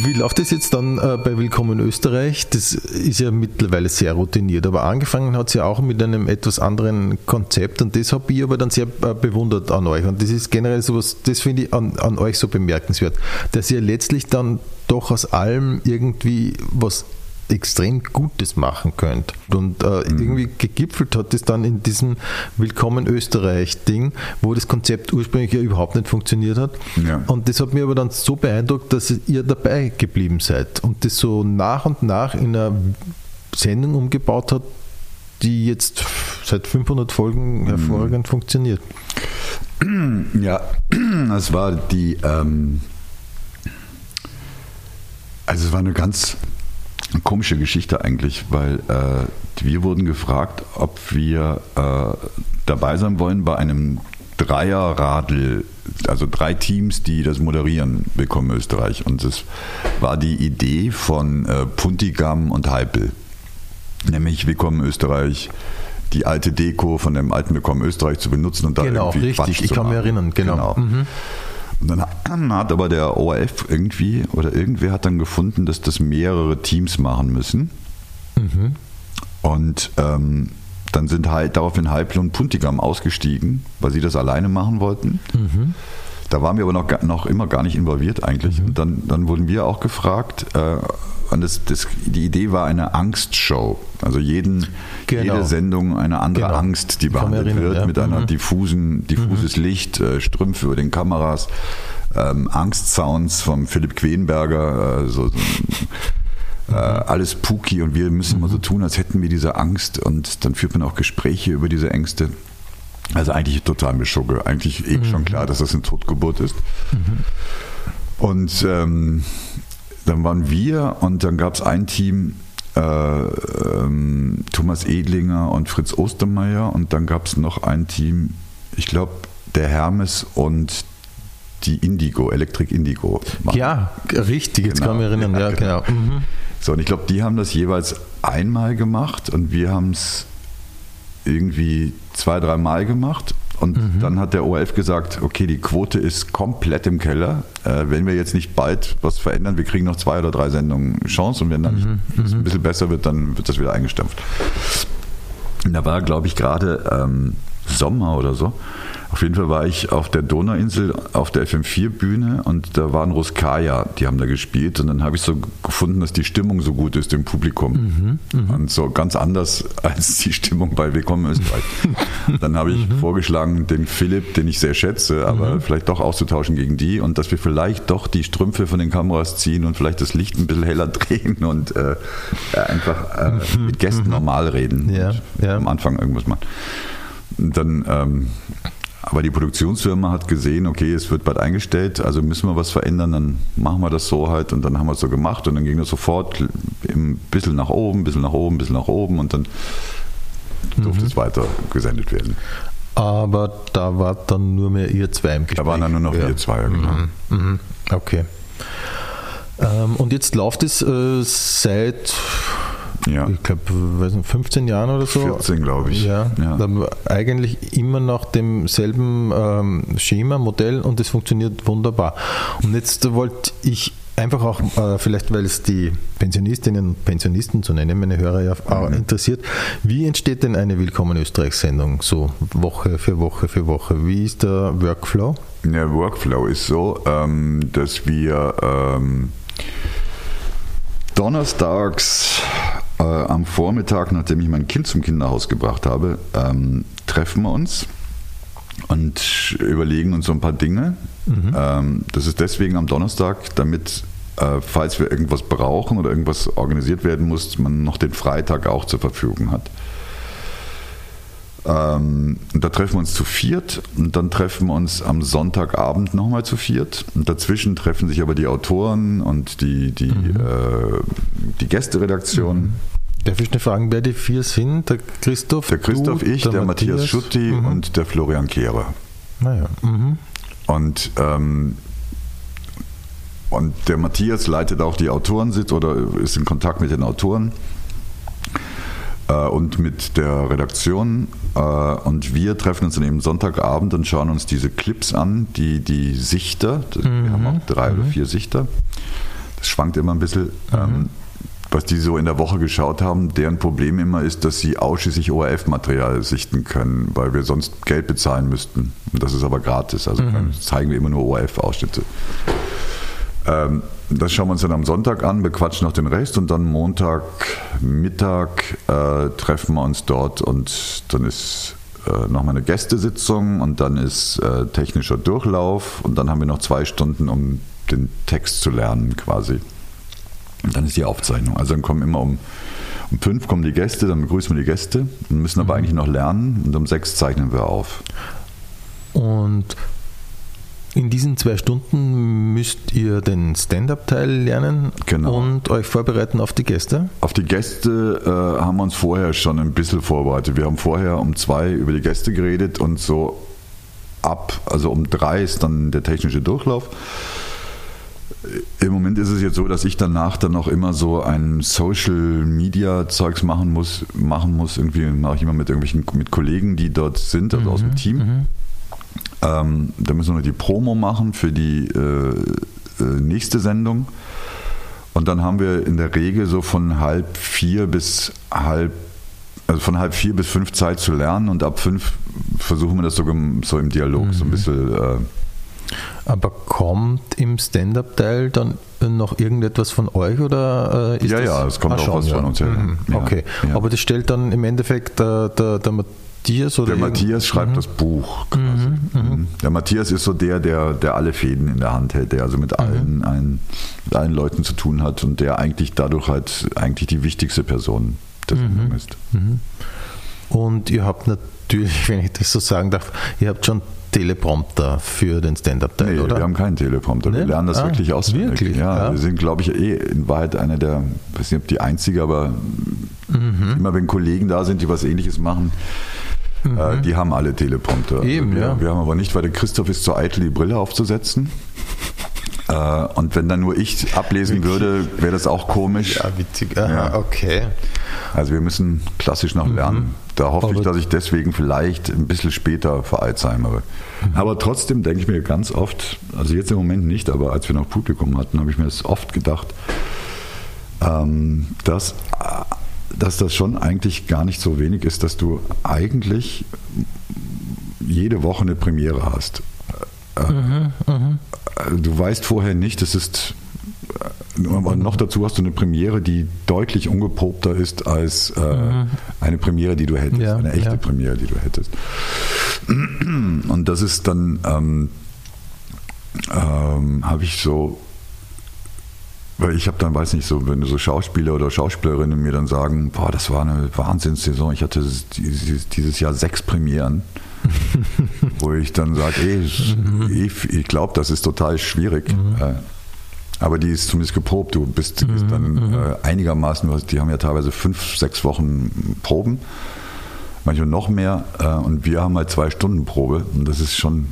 Wie läuft das jetzt dann äh, bei Willkommen Österreich? Das ist ja mittlerweile sehr routiniert, aber angefangen hat es ja auch mit einem etwas anderen Konzept und das habe ich aber dann sehr äh, bewundert an euch. Und das ist generell sowas, das finde ich an, an euch so bemerkenswert, dass ihr letztlich dann doch aus allem irgendwie was extrem Gutes machen könnt. Und äh, mhm. irgendwie gegipfelt hat es dann in diesem Willkommen Österreich-Ding, wo das Konzept ursprünglich ja überhaupt nicht funktioniert hat. Ja. Und das hat mir aber dann so beeindruckt, dass ihr dabei geblieben seid und das so nach und nach in einer Sendung umgebaut hat, die jetzt seit 500 Folgen mhm. hervorragend mhm. funktioniert. Ja, das war die, ähm, also es war eine ganz komische Geschichte eigentlich, weil äh, wir wurden gefragt, ob wir äh, dabei sein wollen bei einem Dreierradl, also drei Teams, die das moderieren, Willkommen Österreich. Und das war die Idee von äh, Puntigam und Heipel, nämlich Willkommen Österreich die alte Deko von dem alten Willkommen Österreich zu benutzen und da genau, irgendwie richtig, Quatsch ich kann mich erinnern, genau. genau. Mhm. Und dann hat aber der ORF irgendwie oder irgendwer hat dann gefunden, dass das mehrere Teams machen müssen. Mhm. Und ähm, dann sind halt daraufhin Heipel und Puntigam ausgestiegen, weil sie das alleine machen wollten. Mhm. Da waren wir aber noch, noch immer gar nicht involviert eigentlich. Mhm. Und dann, dann wurden wir auch gefragt, äh, und das, das, die Idee war eine Angstshow. Also jeden, genau. jede Sendung eine andere genau. Angst, die behandelt erinnern, wird, ja. mit einer mhm. diffusen, diffuses mhm. Licht, äh, Strümpfe über den Kameras, ähm, Angstsounds vom Philipp Quenberger, äh, so, so äh, alles Puki und wir müssen immer so mhm. tun, als hätten wir diese Angst und dann führt man auch Gespräche über diese Ängste. Also eigentlich total Mischugge. Eigentlich eh schon mhm. klar, dass das eine Totgeburt ist. Mhm. Und ähm, dann waren wir und dann gab es ein Team, äh, ähm, Thomas Edlinger und Fritz Ostermeier und dann gab es noch ein Team, ich glaube, der Hermes und die Indigo, Electric Indigo. Machen. Ja, richtig, jetzt genau. kann ich mich erinnern. Ja, genau. genau. Mhm. So, und ich glaube, die haben das jeweils einmal gemacht und wir haben es irgendwie zwei, dreimal gemacht und mhm. dann hat der ORF gesagt, okay, die Quote ist komplett im Keller. Äh, wenn wir jetzt nicht bald was verändern, wir kriegen noch zwei oder drei Sendungen Chance und wenn dann mhm. es ein mhm. bisschen besser wird, dann wird das wieder eingestampft. Und da war, glaube ich, gerade ähm, Sommer oder so. Auf jeden Fall war ich auf der Donauinsel auf der FM4-Bühne und da waren Ruskaya, die haben da gespielt und dann habe ich so gefunden, dass die Stimmung so gut ist im Publikum. Mhm, mh. Und so ganz anders als die Stimmung bei Willkommen Österreich. dann habe ich mhm. vorgeschlagen, den Philipp, den ich sehr schätze, aber mhm. vielleicht doch auszutauschen gegen die und dass wir vielleicht doch die Strümpfe von den Kameras ziehen und vielleicht das Licht ein bisschen heller drehen und äh, einfach äh, mit Gästen mhm. normal reden. Ja, ja. Am Anfang irgendwas machen. Und dann ähm, aber die Produktionsfirma hat gesehen, okay, es wird bald eingestellt, also müssen wir was verändern, dann machen wir das so halt und dann haben wir es so gemacht und dann ging das sofort ein bisschen nach oben, ein bisschen nach oben, ein bisschen nach oben und dann durfte mhm. es weiter gesendet werden. Aber da war dann nur mehr ihr zwei im Gespräch. Da waren dann nur noch ja. ihr zwei, genau. Mhm. Mhm. Okay. Ähm, und jetzt läuft es äh, seit ja. ich glaube, 15 Jahren oder so. 14, glaube ich. Ja, ja. eigentlich immer nach demselben ähm, Schema, Modell und es funktioniert wunderbar. Und jetzt wollte ich einfach auch, äh, vielleicht weil es die Pensionistinnen und Pensionisten zu nennen, meine Hörer ja auch mhm. interessiert, wie entsteht denn eine Willkommen Österreich-Sendung so Woche für Woche für Woche? Wie ist der Workflow? Der Workflow ist so, ähm, dass wir ähm, donnerstags äh, am Vormittag, nachdem ich mein Kind zum Kinderhaus gebracht habe, ähm, treffen wir uns und überlegen uns so ein paar Dinge. Mhm. Ähm, das ist deswegen am Donnerstag, damit, äh, falls wir irgendwas brauchen oder irgendwas organisiert werden muss, man noch den Freitag auch zur Verfügung hat. Ähm, und da treffen wir uns zu viert und dann treffen wir uns am Sonntagabend nochmal zu viert. Und dazwischen treffen sich aber die Autoren und die, die, mhm. äh, die Gästeredaktion. Mhm. Darf ich eine Frage, wer die vier sind? Der Christoph? Der Christoph, du, ich, der, der Matthias, Matthias Schutti mhm. und der Florian Kehrer. Naja. Mhm. Und ähm, und der Matthias leitet auch die Autorensitz oder ist in Kontakt mit den Autoren äh, und mit der Redaktion. Äh, und wir treffen uns dann eben Sonntagabend und schauen uns diese Clips an, die, die Sichter, mhm. wir haben auch drei mhm. oder vier Sichter, das schwankt immer ein bisschen. Mhm. Ähm, was die so in der Woche geschaut haben, deren Problem immer ist, dass sie ausschließlich ORF-Material sichten können, weil wir sonst Geld bezahlen müssten. Und das ist aber gratis. Also mhm. zeigen wir immer nur ORF-Ausschnitte. Ähm, das schauen wir uns dann am Sonntag an, bequatschen noch den Rest und dann Montagmittag äh, treffen wir uns dort und dann ist äh, nochmal eine Gästesitzung und dann ist äh, technischer Durchlauf und dann haben wir noch zwei Stunden, um den Text zu lernen quasi. Und dann ist die Aufzeichnung. Also dann kommen immer um, um fünf kommen die Gäste, dann begrüßen wir die Gäste und müssen aber mhm. eigentlich noch lernen und um sechs zeichnen wir auf. Und in diesen zwei Stunden müsst ihr den Stand-up-Teil lernen genau. und euch vorbereiten auf die Gäste? Auf die Gäste äh, haben wir uns vorher schon ein bisschen vorbereitet. Wir haben vorher um zwei über die Gäste geredet und so ab, also um drei ist dann der technische Durchlauf. Im Moment ist es jetzt so, dass ich danach dann auch immer so ein Social Media Zeugs machen muss, machen muss. Irgendwie mache ich immer mit irgendwelchen mit Kollegen, die dort sind, also mhm, aus dem Team. Mhm. Ähm, da müssen wir noch die Promo machen für die äh, äh, nächste Sendung. Und dann haben wir in der Regel so von halb vier bis halb, also von halb vier bis fünf Zeit zu lernen und ab fünf versuchen wir das so, so im Dialog mhm. so ein mhm. bisschen. Äh, aber kommt im Stand-up-Teil dann noch irgendetwas von euch oder äh, ist Ja, das? ja, es kommt ah, auch schon, was ja. von uns. Ja. Mhm. Okay, ja. aber das stellt dann im Endeffekt der, der, der Matthias oder? Der Matthias schreibt mhm. das Buch. Mhm, mhm. mhm. Der Matthias ist so der, der, der alle Fäden in der Hand hält, der also mit mhm. allen, mit allen Leuten zu tun hat und der eigentlich dadurch halt eigentlich die wichtigste Person der Sendung ist. Und ihr habt natürlich, wenn ich das so sagen darf, ihr habt schon Teleprompter für den Stand-Up-Teil, nee, oder? wir haben keinen Teleprompter. Nee? Wir lernen das ah, wirklich auswendig. Wirklich? Ja, ja, wir sind, glaube ich, eh in Wahrheit einer der, ich weiß nicht, ob die einzige, aber mhm. immer wenn Kollegen da sind, die was ähnliches machen, Mhm. Äh, die haben alle Teleprompter. Eben, also wir, ja. wir haben aber nicht, weil der Christoph ist zu eitel, die Brille aufzusetzen. Äh, und wenn dann nur ich ablesen würde, wäre das auch komisch. Ja, witzig. Aha, ja. okay. Also wir müssen klassisch noch mhm. lernen. Da hoffe aber ich, dass ich deswegen vielleicht ein bisschen später veralzheimere. Mhm. Aber trotzdem denke ich mir ganz oft, also jetzt im Moment nicht, aber als wir noch Publikum hatten, habe ich mir das oft gedacht, ähm, dass dass das schon eigentlich gar nicht so wenig ist, dass du eigentlich jede Woche eine Premiere hast. Äh, mhm, mh. Du weißt vorher nicht, es ist aber noch dazu hast du eine Premiere, die deutlich ungeprobter ist als äh, mhm. eine Premiere, die du hättest, ja, eine echte ja. Premiere, die du hättest. Und das ist dann, ähm, ähm, habe ich so weil ich habe dann, weiß nicht, so, wenn so Schauspieler oder Schauspielerinnen mir dann sagen, boah, das war eine Wahnsinnssaison, ich hatte dieses Jahr sechs Premieren, wo ich dann sage, ey, mhm. ich, ich glaube, das ist total schwierig. Mhm. Äh, aber die ist zumindest geprobt. Du bist, bist dann mhm. äh, einigermaßen, die haben ja teilweise fünf, sechs Wochen Proben, manchmal noch mehr. Äh, und wir haben halt zwei Stunden Probe. Und das ist schon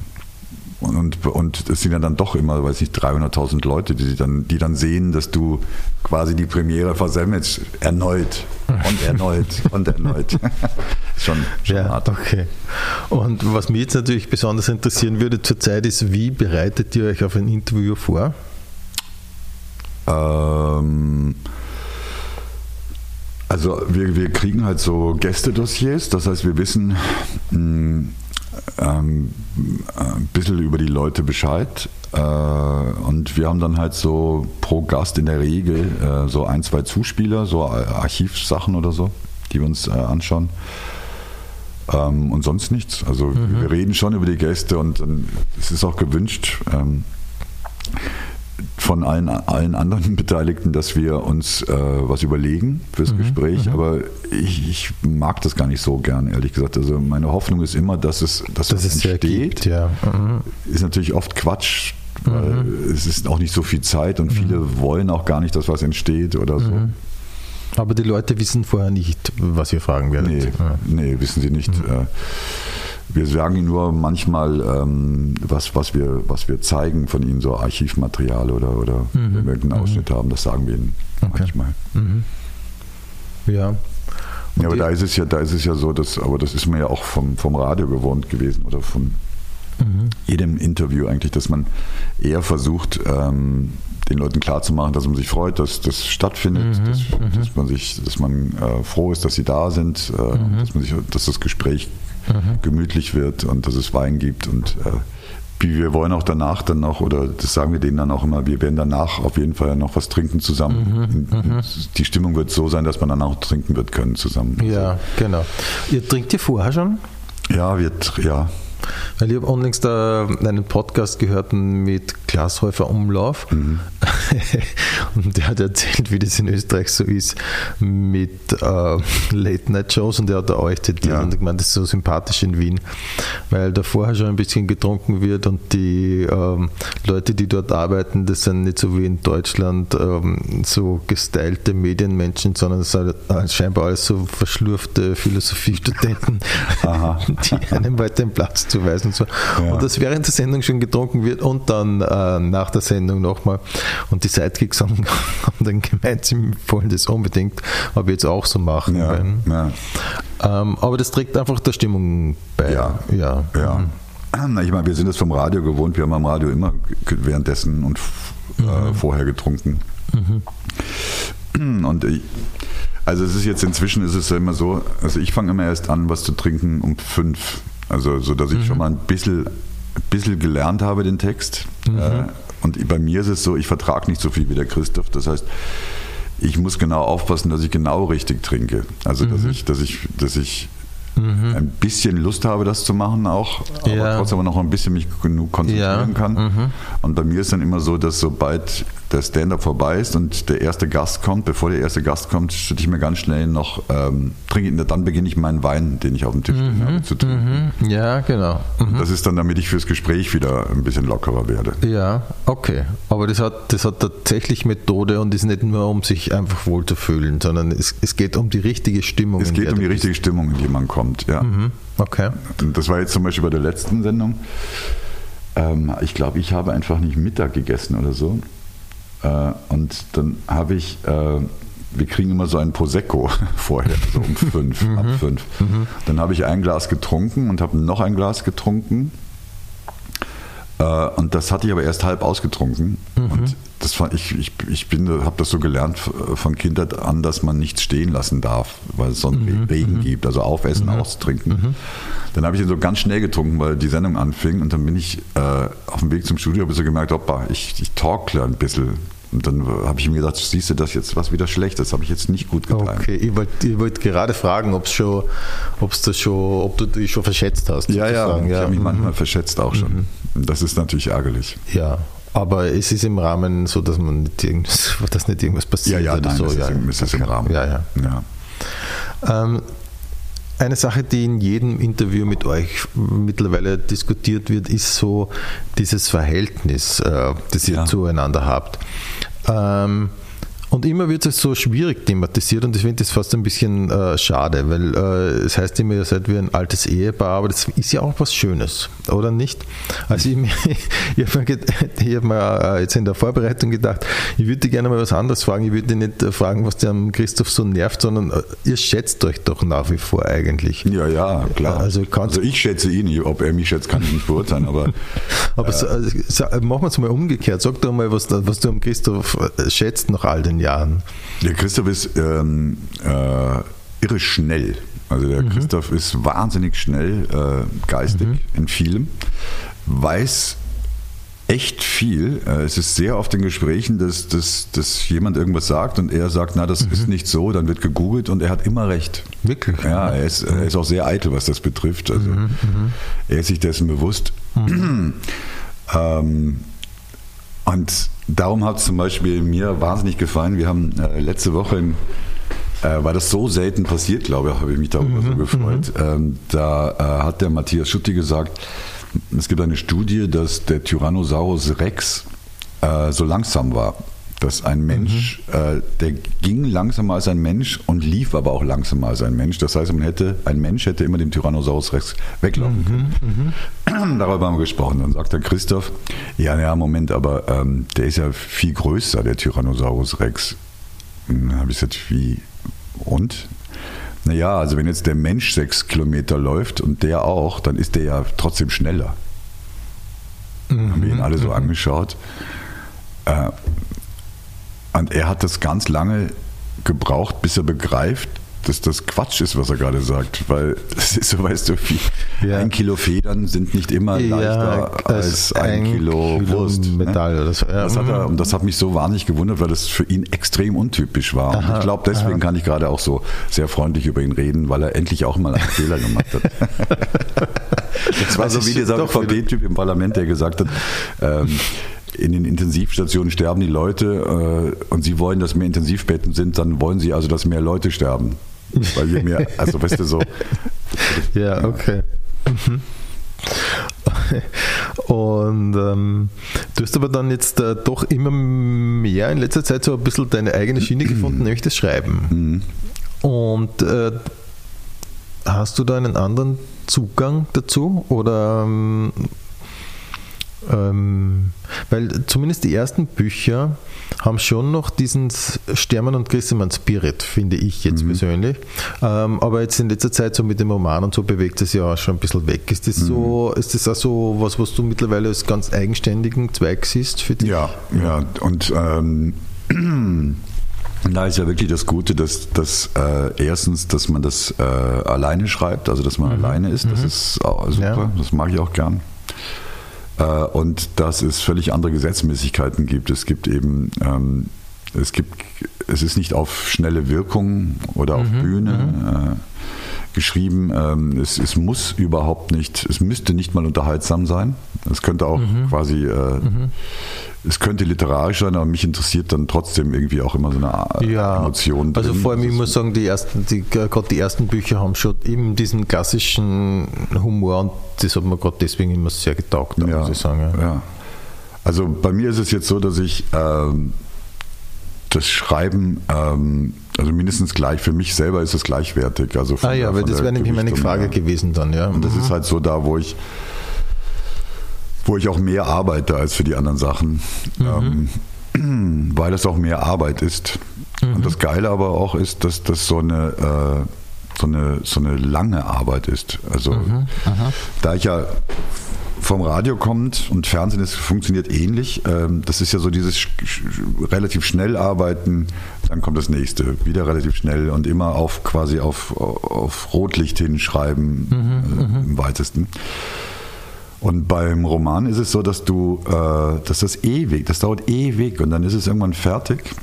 und, und es sind ja dann doch immer, weiß ich, 300.000 Leute, die dann, die dann sehen, dass du quasi die Premiere versemmelst. Erneut und erneut und erneut. schon, schon ja, hart. Okay. Und was mich jetzt natürlich besonders interessieren würde zurzeit ist, wie bereitet ihr euch auf ein Interview vor? Ähm, also wir, wir kriegen halt so Gästedossiers, das heißt wir wissen, hm, ähm, ein bisschen über die Leute Bescheid. Äh, und wir haben dann halt so pro Gast in der Regel äh, so ein, zwei Zuspieler, so Archivsachen oder so, die wir uns äh, anschauen. Ähm, und sonst nichts. Also mhm. wir reden schon über die Gäste und, und es ist auch gewünscht. Ähm, von allen, allen anderen Beteiligten, dass wir uns äh, was überlegen fürs mhm, Gespräch. Mhm. Aber ich, ich, mag das gar nicht so gern, ehrlich gesagt. Also meine Hoffnung ist immer, dass es, dass das es entsteht. Gibt, ja. mhm. Ist natürlich oft Quatsch, weil mhm. es ist auch nicht so viel Zeit und viele mhm. wollen auch gar nicht, dass was entsteht oder so. Mhm. Aber die Leute wissen vorher nicht, was ihr fragen werdet. Nee, nee wissen sie nicht. Äh, Wir sagen ihnen nur manchmal, ähm, was, was, wir, was wir zeigen von ihnen, so Archivmaterial oder, oder Mhm. wenn wir irgendeinen Ausschnitt haben, das sagen wir ihnen Okay. manchmal. Ja. Und Ja, aber da ist es ja, da ist es ja so, dass, aber das ist mir ja auch vom, vom Radio gewohnt gewesen oder von Mhm. jedem Interview eigentlich, dass man eher versucht, ähm, den Leuten klarzumachen, dass man sich freut, dass das stattfindet, Mhm, dass, dass man sich, dass man äh, froh ist, dass sie da sind, äh, Mhm. dass man sich, dass das Gespräch gemütlich wird und dass es Wein gibt und äh, wir wollen auch danach dann noch, oder das sagen wir denen dann auch immer, wir werden danach auf jeden Fall noch was trinken Mhm, zusammen. Und Die Stimmung wird so sein, dass man danach trinken wird können zusammen. Ja, genau. Ihr trinkt ihr vorher schon? Ja, wird, ja. Weil ich habe unlängst einen Podcast gehört mit Glashäufer Umlauf und der hat erzählt, wie das in Österreich so ist mit äh, Late-Night-Shows und der hat da euch zitiert Ja. und ich meine, das ist so sympathisch in Wien, weil da vorher schon ein bisschen getrunken wird und die ähm, Leute, die dort arbeiten, das sind nicht so wie in Deutschland ähm, so gestylte Medienmenschen, sondern es sind halt scheinbar alles so verschlurfte Philosophiestudenten, die einem halt den Platz zuweisen. Und, so. Ja. und dass während der Sendung schon getrunken wird und dann äh, nach der Sendung nochmal. Und die Sidekicks haben, haben dann gemeint, sie wollen das unbedingt, aber jetzt auch so machen. Ja, ja, ähm, aber das trägt einfach der Stimmung bei. Ja. ja. ja. Mhm. Ich meine, wir sind es vom Radio gewohnt, wir haben am Radio immer währenddessen und Mhm. äh, vorher getrunken. Und ich, also es ist jetzt inzwischen ist es ja immer so, also ich fange immer erst an, was zu trinken um fünf. Also so, dass ich Mhm. schon mal ein bisschen, bisschen gelernt habe, den Text. Mhm. Äh, Und bei mir ist es so, ich vertrage nicht so viel wie der Christoph. Das heißt, ich muss genau aufpassen, dass ich genau richtig trinke. Also Mhm. dass ich, dass ich, dass ich ein bisschen Lust habe, das zu machen auch, aber Ja. trotzdem aber noch ein bisschen mich genug konzentrieren Ja, kann. mhm. Und bei mir ist dann immer so, dass sobald der Stand-up vorbei ist und der erste Gast kommt, bevor der erste Gast kommt, schütte ich mir ganz schnell noch, ähm, trinke, dann beginne ich meinen Wein, den ich auf dem Tisch stehen habe, zu trinken. Mhm. Ja, genau. Mhm. Das ist dann, damit ich fürs Gespräch wieder ein bisschen lockerer werde. Ja, okay. Aber das hat, das hat tatsächlich Methode und ist nicht nur, um sich einfach wohl zu fühlen, sondern es, es geht um die richtige Stimmung. Es geht um die richtige Stimmung, in die man kommt, ja. bist. Mhm. Okay. Das war jetzt zum Beispiel bei der letzten Sendung. Ähm, ich glaube, ich habe einfach nicht Mittag gegessen oder so. Äh, und dann habe ich, äh, wir kriegen immer so ein Prosecco vorher, so um fünf, ab fünf. Dann habe ich ein Glas getrunken und habe noch ein Glas getrunken. Äh, und das hatte ich aber erst halb ausgetrunken. Und das fand ich, ich, ich bin, habe das so gelernt von Kindheit an, dass man nichts stehen lassen darf, weil es sonst Regen gibt. Also aufessen, austrinken. Dann habe ich ihn so ganz schnell getrunken, weil die Sendung anfing. Und dann bin ich äh, auf dem Weg zum Studio, habe ich so gemerkt, hoppa, ich, ich talkle ein bisschen. Und dann habe ich mir gedacht, siehst du das jetzt was wieder schlecht? Das habe ich jetzt nicht gut getan. Okay, ich wollte wollt gerade fragen, ob es schon, ob's das schon, ob du dich schon verschätzt hast. Ja, ja, ich habe mich mhm. manchmal verschätzt auch schon. Das ist natürlich ärgerlich. ja. Aber es ist im Rahmen so, dass man nicht irgendwas, dass nicht irgendwas Ja, passiert ja, oder nein, so. das ja. ist, das ist im. Rahmen. Ja, ja. ja. Ähm, eine Sache, die in jedem Interview mit euch mittlerweile diskutiert wird, ist so dieses Verhältnis, äh, das ihr Ja. zueinander habt. Ähm, und immer wird es so schwierig thematisiert und ich finde das fast ein bisschen äh, schade, weil äh, es heißt immer, ihr seid wie ein altes Ehepaar, aber das ist ja auch was Schönes, oder nicht? Also ich, ich habe mir, ich hab mir äh, jetzt in der Vorbereitung gedacht, ich würde gerne mal was anderes fragen. Ich würde nicht äh, fragen, was dir am Christoph so nervt, sondern äh, ihr schätzt euch doch nach wie vor eigentlich. Ja, ja, klar. Also Also, ich schätze ihn, nicht. ob er mich schätzt, kann ich nicht beurteilen, aber Aber so, also, machen wir es mal umgekehrt. Sag doch mal, was, was du am Christoph äh, schätzt nach all den Jahren. Der Christoph ist ähm, äh, irre schnell. Also der Christoph ist wahnsinnig schnell, äh, geistig in vielem, weiß echt viel. Äh, Es ist sehr oft in Gesprächen, dass, dass, dass jemand irgendwas sagt und er sagt, na, das ist nicht so, dann wird gegoogelt und er hat immer recht. Wirklich? Ja, er ist, er ist auch sehr eitel, was das betrifft. Also er ist sich dessen bewusst. ähm, und darum hat es zum Beispiel mir wahnsinnig gefallen. Wir haben äh, letzte Woche, in, äh, weil das so selten passiert, glaube ich, habe ich mich darüber so gefreut. Ähm, da äh, hat der Matthias Schutti gesagt, es gibt eine Studie, dass der Tyrannosaurus Rex äh, so langsam war. Dass ein Mensch, äh, der ging langsamer als ein Mensch und lief aber auch langsamer als ein Mensch. Das heißt, man hätte, ein Mensch hätte immer dem Tyrannosaurus Rex weglaufen können. Darüber haben wir gesprochen. Dann sagt der Christoph, ja, ja, Moment, aber ähm, der ist ja viel größer, der Tyrannosaurus Rex. Dann habe ich gesagt, wie? Und? Naja, also wenn jetzt der Mensch sechs Kilometer läuft und der auch, dann ist der ja trotzdem schneller. Haben wir ihn alle so angeschaut. Äh, und er hat das ganz lange gebraucht, bis er begreift, dass das Quatsch ist, was er gerade sagt. Weil es ist so, weißt du, Ja. ein Kilo Federn sind nicht immer leichter als ein, Kilo, Wurst. ne? Metall oder so. Ja. Das hat er, und das hat mich so wahnsinnig gewundert, weil das für ihn extrem untypisch war. und Aha, ich glaube, deswegen kann ich gerade auch so sehr freundlich über ihn reden, weil er endlich auch mal einen Fehler gemacht hat. Das war so wie es dieser VP-Typ im Parlament, der gesagt hat, ähm, in den Intensivstationen sterben die Leute äh, und sie wollen, dass mehr Intensivbetten sind, dann wollen sie also, dass mehr Leute sterben. Weil je mehr, also weißt du so, Ja, okay. Mhm. Und ähm, du hast aber dann jetzt äh, doch immer mehr in letzter Zeit so ein bisschen deine eigene Schiene gefunden, nämlich das Schreiben. Und äh, hast du da einen anderen Zugang dazu? Oder ähm, ähm, weil zumindest die ersten Bücher haben schon noch diesen Stermann und Grissemann Spirit, finde ich jetzt persönlich. Ähm, aber jetzt in letzter Zeit so mit dem Roman und so bewegt es ja auch schon ein bisschen weg. Ist das so, ist das auch so was, was du mittlerweile als ganz eigenständigen Zweig siehst für dich? Ja, ja. Und ähm, da ist ja wirklich das Gute, dass, dass äh, erstens, dass man das äh, alleine schreibt, also dass man alleine ist. Das ist auch super, Ja. das mag ich auch gern. Äh, und dass es völlig andere Gesetzmäßigkeiten gibt. Es gibt eben, ähm, es gibt, es ist nicht auf schnelle Wirkung oder auf Bühne äh, geschrieben. Ähm, es, es muss überhaupt nicht, es müsste nicht mal unterhaltsam sein. Es könnte auch quasi, äh, es könnte literarisch sein, aber mich interessiert dann trotzdem irgendwie auch immer so eine Ja, Emotion. also drin. vor allem, ich muss sagen, die ersten, die, gerade die ersten Bücher haben schon eben diesen klassischen Humor und das hat mir gerade deswegen immer sehr getaugt, da muss ich sagen. Ja. Ja. Also bei mir ist es jetzt so, dass ich ähm, das Schreiben, ähm, also mindestens gleich, für mich selber ist es gleichwertig. Also Ah ja, weil das wäre nämlich meine Frage gewesen dann, ja. Und das ist halt so da, wo ich, wo ich auch mehr arbeite als für die anderen Sachen, ähm, weil das auch mehr Arbeit ist. Und das Geile aber auch ist, dass das so eine, äh, so eine, so eine lange Arbeit ist. Also da ich ja vom Radio kommt und Fernsehen ist, funktioniert ähnlich. Ähm, das ist ja so dieses relativ schnell arbeiten, dann kommt das nächste, wieder relativ schnell und immer auf quasi auf, auf Rotlicht hinschreiben äh, im weitesten. Und beim Roman ist es so, dass du, äh, dass das ewig, das dauert ewig und dann ist es irgendwann fertig.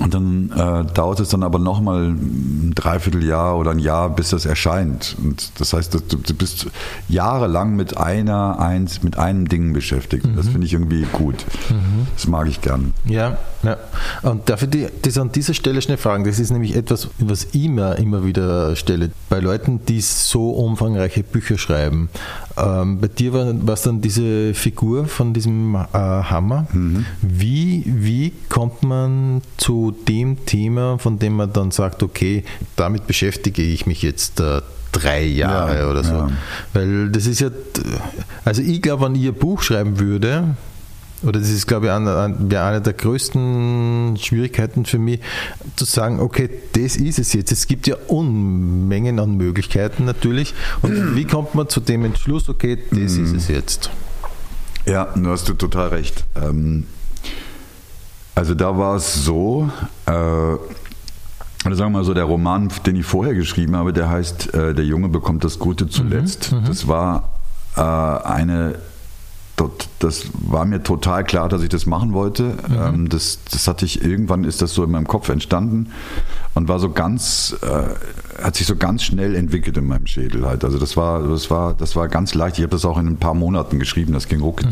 Und dann äh, dauert es dann aber nochmal ein Dreivierteljahr oder ein Jahr, bis das erscheint. Und das heißt, du, du bist jahrelang mit einer, eins, mit einem Ding beschäftigt. Das finde ich irgendwie gut. Das mag ich gern. Ja, ja. Und darf ich das an dieser Stelle schnell fragen? Das ist nämlich etwas, was ich mir immer wieder stelle. Bei Leuten, die so umfangreiche Bücher schreiben. Ähm, bei dir war es dann diese Figur von diesem äh, Hammer. Wie, wie kommt man zu dem Thema, von dem man dann sagt, okay, damit beschäftige ich mich jetzt äh, drei Jahre Ja, oder so? ja. Weil das ist ja, also ich glaube, wenn ich ein Buch schreiben würde, oder das ist, glaube ich, eine, eine, der größten Schwierigkeiten für mich, zu sagen, okay, das ist es jetzt. Es gibt ja Unmengen an Möglichkeiten natürlich. Und wie kommt man zu dem Entschluss, okay, das ist es jetzt? Ja, du hast du total recht. Ähm, also da war es so, äh, oder sagen wir mal so, der Roman, den ich vorher geschrieben habe, der heißt äh, Der Junge bekommt das Gute zuletzt. Das war äh, eine, das war mir total klar, dass ich das machen wollte. Ähm, das, das hatte ich, irgendwann ist das so in meinem Kopf entstanden und war so ganz, äh, hat sich so ganz schnell entwickelt in meinem Schädel halt. Also das war, das war, das war ganz leicht. Ich habe das auch in ein paar Monaten geschrieben, das ging rucki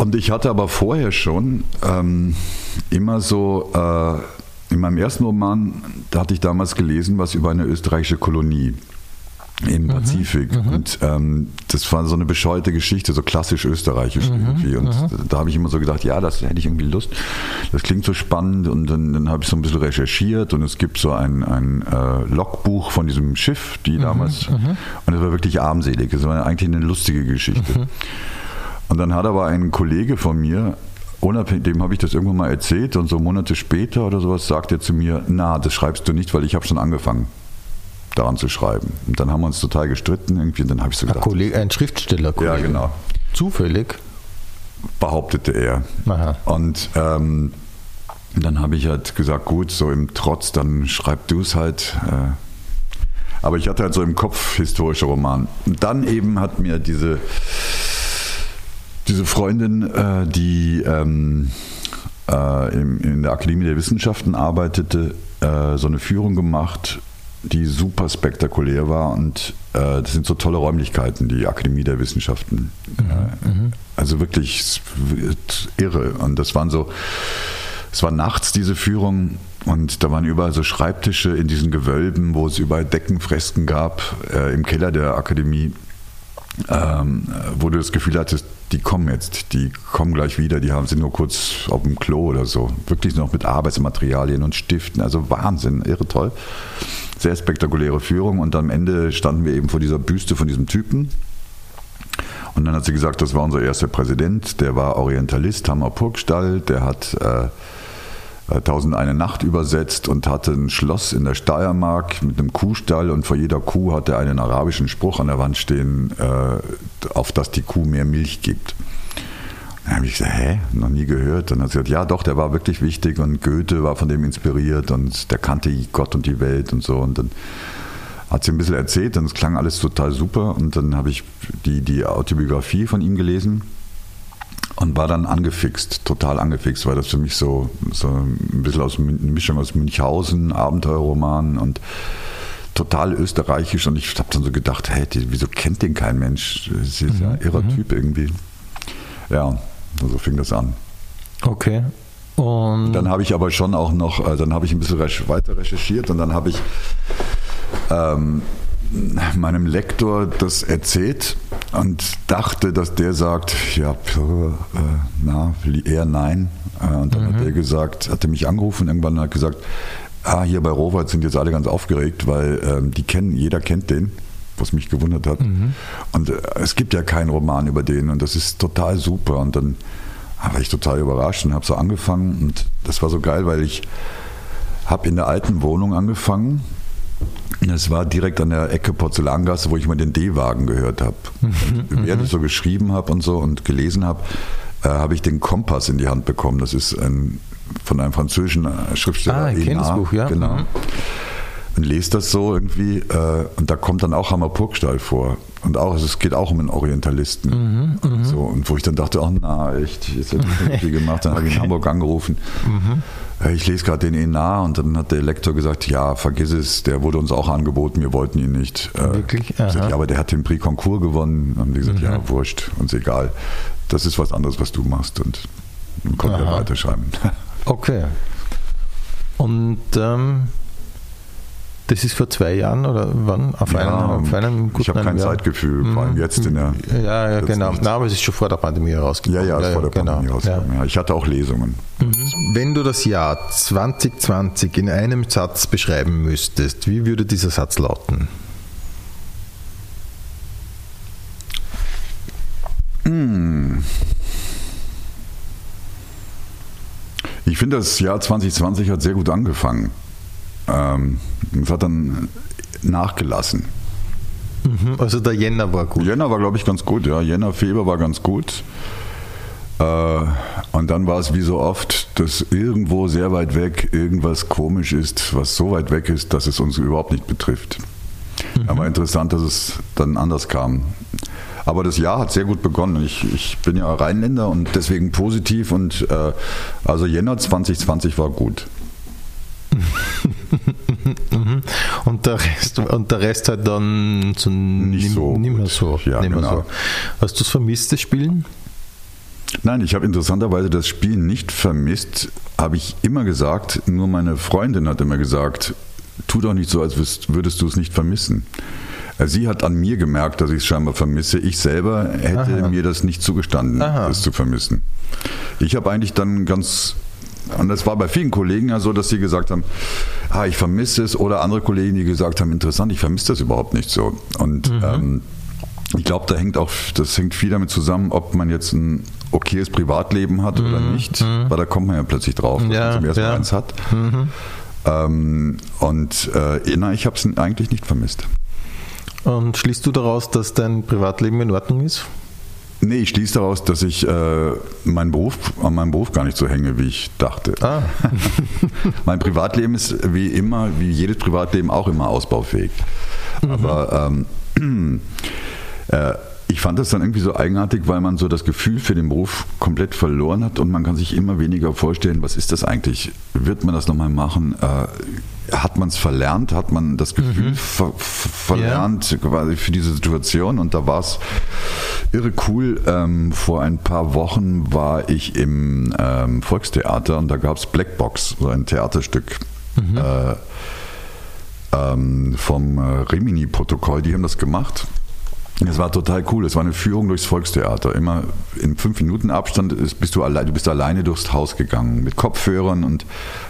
und ich hatte aber vorher schon ähm, immer so, äh, in meinem ersten Roman, da hatte ich damals gelesen, was über eine österreichische Kolonie. im Pazifik. Und ähm, das war so eine bescheuerte Geschichte, so klassisch österreichisch irgendwie. Und da habe ich immer so gedacht, ja, das hätte ich irgendwie Lust. Das klingt so spannend. Und dann, dann habe ich so ein bisschen recherchiert und es gibt so ein, ein äh, Logbuch von diesem Schiff, die damals. Und es war wirklich armselig. Es war eigentlich eine lustige Geschichte. Und dann hat aber ein Kollege von mir, unabhängig, dem habe ich das irgendwann mal erzählt und so Monate später oder sowas sagt er zu mir, na, das schreibst du nicht, weil ich habe schon angefangen daran zu schreiben. Und dann haben wir uns total gestritten irgendwie und dann habe ich so Ein, gedacht, Kollege, ein Schriftsteller. ja genau, Zufällig. behauptete er. Aha. Und ähm, dann habe ich halt gesagt, gut, so im Trotz, dann schreib du es halt. Äh, aber ich hatte halt so im Kopf historische Roman. Und dann eben hat mir diese, diese Freundin, äh, die ähm, äh, im, in der Akademie der Wissenschaften arbeitete, äh, so eine Führung gemacht, die super spektakulär war. Und äh, das sind so tolle Räumlichkeiten, die Akademie der Wissenschaften. Äh, also wirklich es wird irre. Und das waren so, es war nachts diese Führung und da waren überall so Schreibtische in diesen Gewölben, wo es überall Deckenfresken gab, äh, im Keller der Akademie, ähm, wo du das Gefühl hattest, die kommen jetzt, die kommen gleich wieder, die haben sind nur kurz auf dem Klo oder so. Wirklich noch mit Arbeitsmaterialien und Stiften, also Wahnsinn, irre toll. Sehr spektakuläre Führung und am Ende standen wir eben vor dieser Büste von diesem Typen. Und dann hat sie gesagt, das war unser erster Präsident, der war Orientalist, Hammer Purgstall, der hat äh, äh, Tausend eine Nacht übersetzt und hatte ein Schloss in der Steiermark mit einem Kuhstall und vor jeder Kuh hatte er einen arabischen Spruch an der Wand stehen, äh, auf das die Kuh mehr Milch gibt. Dann habe ich gesagt, hä? Noch nie gehört. Dann hat sie gesagt, ja doch, der war wirklich wichtig und Goethe war von dem inspiriert und der kannte Gott und die Welt und so. Und dann hat sie ein bisschen erzählt und es klang alles total super. Und dann habe ich die, die Autobiografie von ihm gelesen und war dann angefixt, total angefixt, weil das für mich so, so ein bisschen aus eine Mischung aus Münchhausen, Abenteuerroman und total österreichisch und ich habe dann so gedacht, hey, die, wieso kennt den kein Mensch? Das ist ja ein irrer Typ irgendwie. Ja, so fing das an. Okay. Und Dann habe ich aber schon auch noch, äh, dann habe ich ein bisschen weiter recherchiert und dann habe ich ähm, meinem Lektor das erzählt und dachte, dass der sagt, ja, puh, äh, na, eher nein. Äh, und dann hat er gesagt, hat er mich angerufen irgendwann und hat gesagt, ah, hier bei Robert sind jetzt alle ganz aufgeregt, weil ähm, die kennen, jeder kennt den, was mich gewundert hat. Und äh, es gibt ja keinen Roman über den und das ist total super. Und dann war ich total überrascht und habe so angefangen und das war so geil, weil ich habe in der alten Wohnung angefangen. Es war direkt an der Ecke Porzellangasse, wo ich mal den D-Wagen gehört habe. Während ich so geschrieben habe und so und gelesen habe, äh, habe ich den Kompass in die Hand bekommen. Das ist ein, von einem französischen äh, Schriftsteller. Ah, ein Kenntnisbuch, ja. Genau. Mhm. Und lese das so irgendwie äh, und da kommt dann auch Hammer Purgstall vor. Und auch, also es geht auch um einen Orientalisten. Mhm, so, und wo ich dann dachte, oh na, echt, jetzt hätte ich viel gemacht. Dann habe ich in Hamburg angerufen. Mhm. Äh, Ich lese gerade den Enar und dann hat der Lektor gesagt, ja, vergiss es, der wurde uns auch angeboten, wir wollten ihn nicht. Äh, Wirklich? Ich gesagt, Aha. Mhm. ja, aber der hat den Prix Concours gewonnen. Dann haben die gesagt, ja, wurscht, uns egal. Das ist was anderes, was du machst. Und dann konnte er weiterschreiben. Okay. Und ähm, das ist vor zwei Jahren oder wann? Auf einem, auf einem ich guten habe kein Jahr? Zeitgefühl, vor allem jetzt in der. Ja, ja, genau. Na, aber es ist schon vor der Pandemie Ja, rausgekommen. ja, ist vor der genau. Pandemie rausgekommen. Ja. Ich hatte auch Lesungen. Wenn du das Jahr 2020 in einem Satz beschreiben müsstest, wie würde dieser Satz lauten? Ich finde, das Jahr 2020 hat sehr gut angefangen. Ähm, es hat dann nachgelassen. Mhm, Also der Jänner war gut. Jänner war, glaube ich, ganz gut. Ja, Jänner, Februar war ganz gut. Äh, und dann war es wie so oft, dass irgendwo sehr weit weg irgendwas komisch ist, was so weit weg ist, dass es uns überhaupt nicht betrifft. Aber interessant, dass es dann anders kam. Aber das Jahr hat sehr gut begonnen. Ich, ich bin ja Rheinländer und deswegen positiv. Und äh, also Jänner 2020 war gut. Und der Rest, und der Rest halt dann so Nicht nimm- so Nicht mehr gut. so. Ja, nicht mehr genau. so. Hast du es vermisst, das Spielen? Nein, ich habe interessanterweise das Spiel nicht vermisst, habe ich immer gesagt. Nur meine Freundin hat immer gesagt, tu doch nicht so, als würdest du es nicht vermissen. Sie hat an mir gemerkt, dass ich es scheinbar vermisse. Ich selber hätte Aha. mir das nicht zugestanden, Aha. das zu vermissen. Ich habe eigentlich dann ganz, und das war bei vielen Kollegen ja so, dass sie gesagt haben, ah, ich vermisse es, oder andere Kollegen, die gesagt haben, interessant, ich vermisse das überhaupt nicht so. Und Mhm. ähm, ich glaube, da hängt auch, das hängt viel damit zusammen, ob man jetzt ein okayes Privatleben hat oder nicht, weil da kommt man ja plötzlich drauf, dass Mhm. Ja, man zum ersten ja. Mal eins hat. Ähm, und äh, na, ich habe es eigentlich nicht vermisst. Und schließt du daraus, dass dein Privatleben in Ordnung ist? Nee, ich schließe daraus, dass ich äh, meinen Beruf, an meinem Beruf gar nicht so hänge, wie ich dachte. Ah, Mein Privatleben ist wie immer, wie jedes Privatleben auch immer ausbaufähig. Aber ähm, äh, ich fand das dann irgendwie so eigenartig, weil man so das Gefühl für den Beruf komplett verloren hat und man kann sich immer weniger vorstellen, was ist das eigentlich? Wird man das nochmal machen? Äh, hat man es verlernt? Hat man das Gefühl ver ver verlernt quasi für diese Situation? Und da war es irre cool. Ähm, vor ein paar Wochen war ich im ähm, Volkstheater und da gab es Blackbox, so ein Theaterstück. Äh, ähm, vom äh, Rimini-Protokoll, die haben das gemacht. Es war total cool. Es war eine Führung durchs Volkstheater. Immer in fünf Minuten Abstand ist, bist du, allein, du bist alleine durchs Haus gegangen mit Kopfhörern und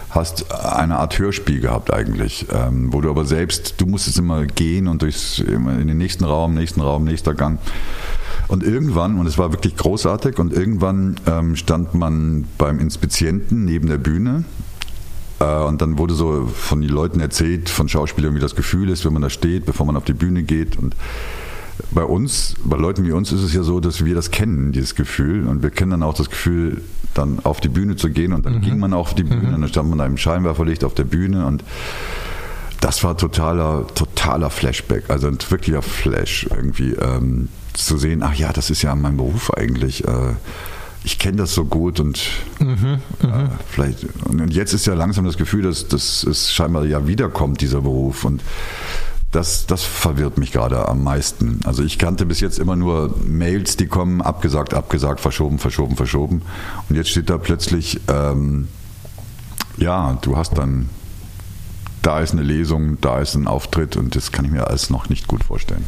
hast eine Art Hörspiel gehabt eigentlich, ähm, wo du aber selbst, du musstest immer gehen und durchs, immer in den nächsten Raum, nächsten Raum, nächster Gang. Und irgendwann, und es war wirklich großartig, und irgendwann ähm, stand man beim Inspizienten neben der Bühne äh, und dann wurde so von den Leuten erzählt, von Schauspielern, wie das Gefühl ist, wenn man da steht, bevor man auf die Bühne geht. Und bei uns, bei Leuten wie uns ist es ja so, dass wir das kennen, dieses Gefühl. Und wir kennen dann auch das Gefühl, dann auf die Bühne zu gehen. Und dann ging man auf die Bühne und dann stand man da im Scheinwerferlicht auf der Bühne und das war totaler, totaler Flashback, also ein wirklicher Flash irgendwie ähm, zu sehen, ach ja, das ist ja mein Beruf eigentlich. Äh, ich kenne das so gut und äh, vielleicht und jetzt ist ja langsam das Gefühl, dass, dass es scheinbar ja wiederkommt, dieser Beruf. Und das, das verwirrt mich gerade am meisten. Also ich kannte bis jetzt immer nur Mails, die kommen, abgesagt, abgesagt, verschoben, verschoben, verschoben. Und jetzt steht da plötzlich, ähm, ja, du hast dann, da ist eine Lesung, da ist ein Auftritt und das kann ich mir alles noch nicht gut vorstellen.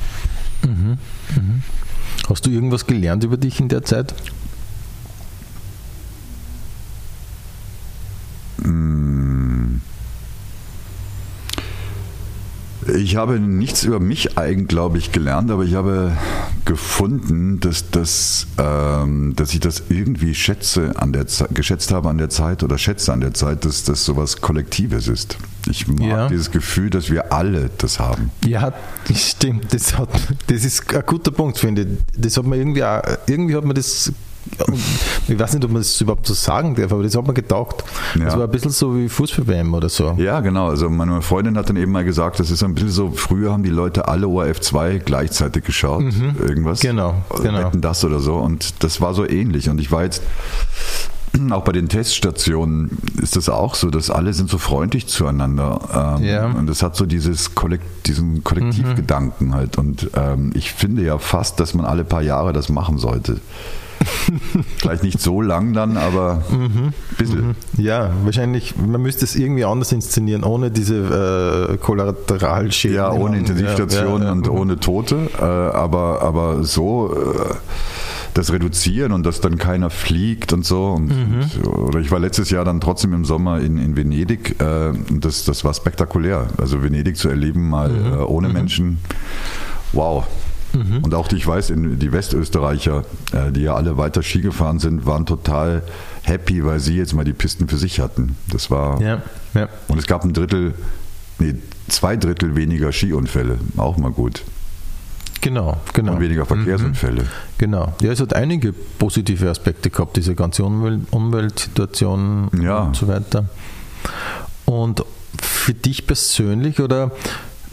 hast du irgendwas gelernt über dich in der Zeit? Ich habe nichts über mich eigen, glaube ich, gelernt, aber ich habe gefunden, dass, das, ähm, dass ich das irgendwie schätze an der Ze- geschätzt habe an der Zeit oder schätze an der Zeit, dass das sowas Kollektives ist. Ich mag Ja. dieses Gefühl, dass wir alle das haben. Ja, stimmt. Das, hat, das ist ein guter Punkt, finde ich. Das hat man irgendwie, auch, irgendwie hat man das, ich weiß nicht, ob man das überhaupt so sagen darf, aber das hat man getaugt. Das Ja. war ein bisschen so wie Fußball-WM oder so. Ja, genau. Also meine Freundin hat dann eben mal gesagt, das ist ein bisschen so, früher haben die Leute alle ORF 2 gleichzeitig geschaut. Irgendwas. Genau, genau. Wetten das oder so. Und das war so ähnlich. Und ich war jetzt auch bei den Teststationen ist das auch so, dass alle sind so freundlich zueinander. Ähm, Ja. Und es hat so dieses Kollekt, diesen Kollektivgedanken halt. Und ähm, ich finde ja fast, dass man alle paar Jahre das machen sollte. Vielleicht nicht so lang dann, aber ein bisschen. Ja, wahrscheinlich, man müsste es irgendwie anders inszenieren, ohne diese äh, Kollateralschäden. Ja, ohne Intensivstation Ja, ja, und ohne Tote, äh, aber, aber so äh, das reduzieren und dass dann keiner fliegt und so. Und, und, oder ich war letztes Jahr dann trotzdem im Sommer in, in Venedig äh, und das, das war spektakulär. Also Venedig zu erleben, mal äh, ohne Menschen, wow. Und auch die, ich weiß, die Westösterreicher, äh, die ja alle weiter Ski gefahren sind, waren total happy, weil sie jetzt mal die Pisten für sich hatten. Das war Ja, ja. und es gab ein Drittel, nee, zwei Drittel weniger Skiunfälle. Auch mal gut. Genau, genau. Und weniger Verkehrsunfälle. Genau. Ja, es hat einige positive Aspekte gehabt, diese ganze Umwelt, Umweltsituation Ja. und so weiter. Und für dich persönlich oder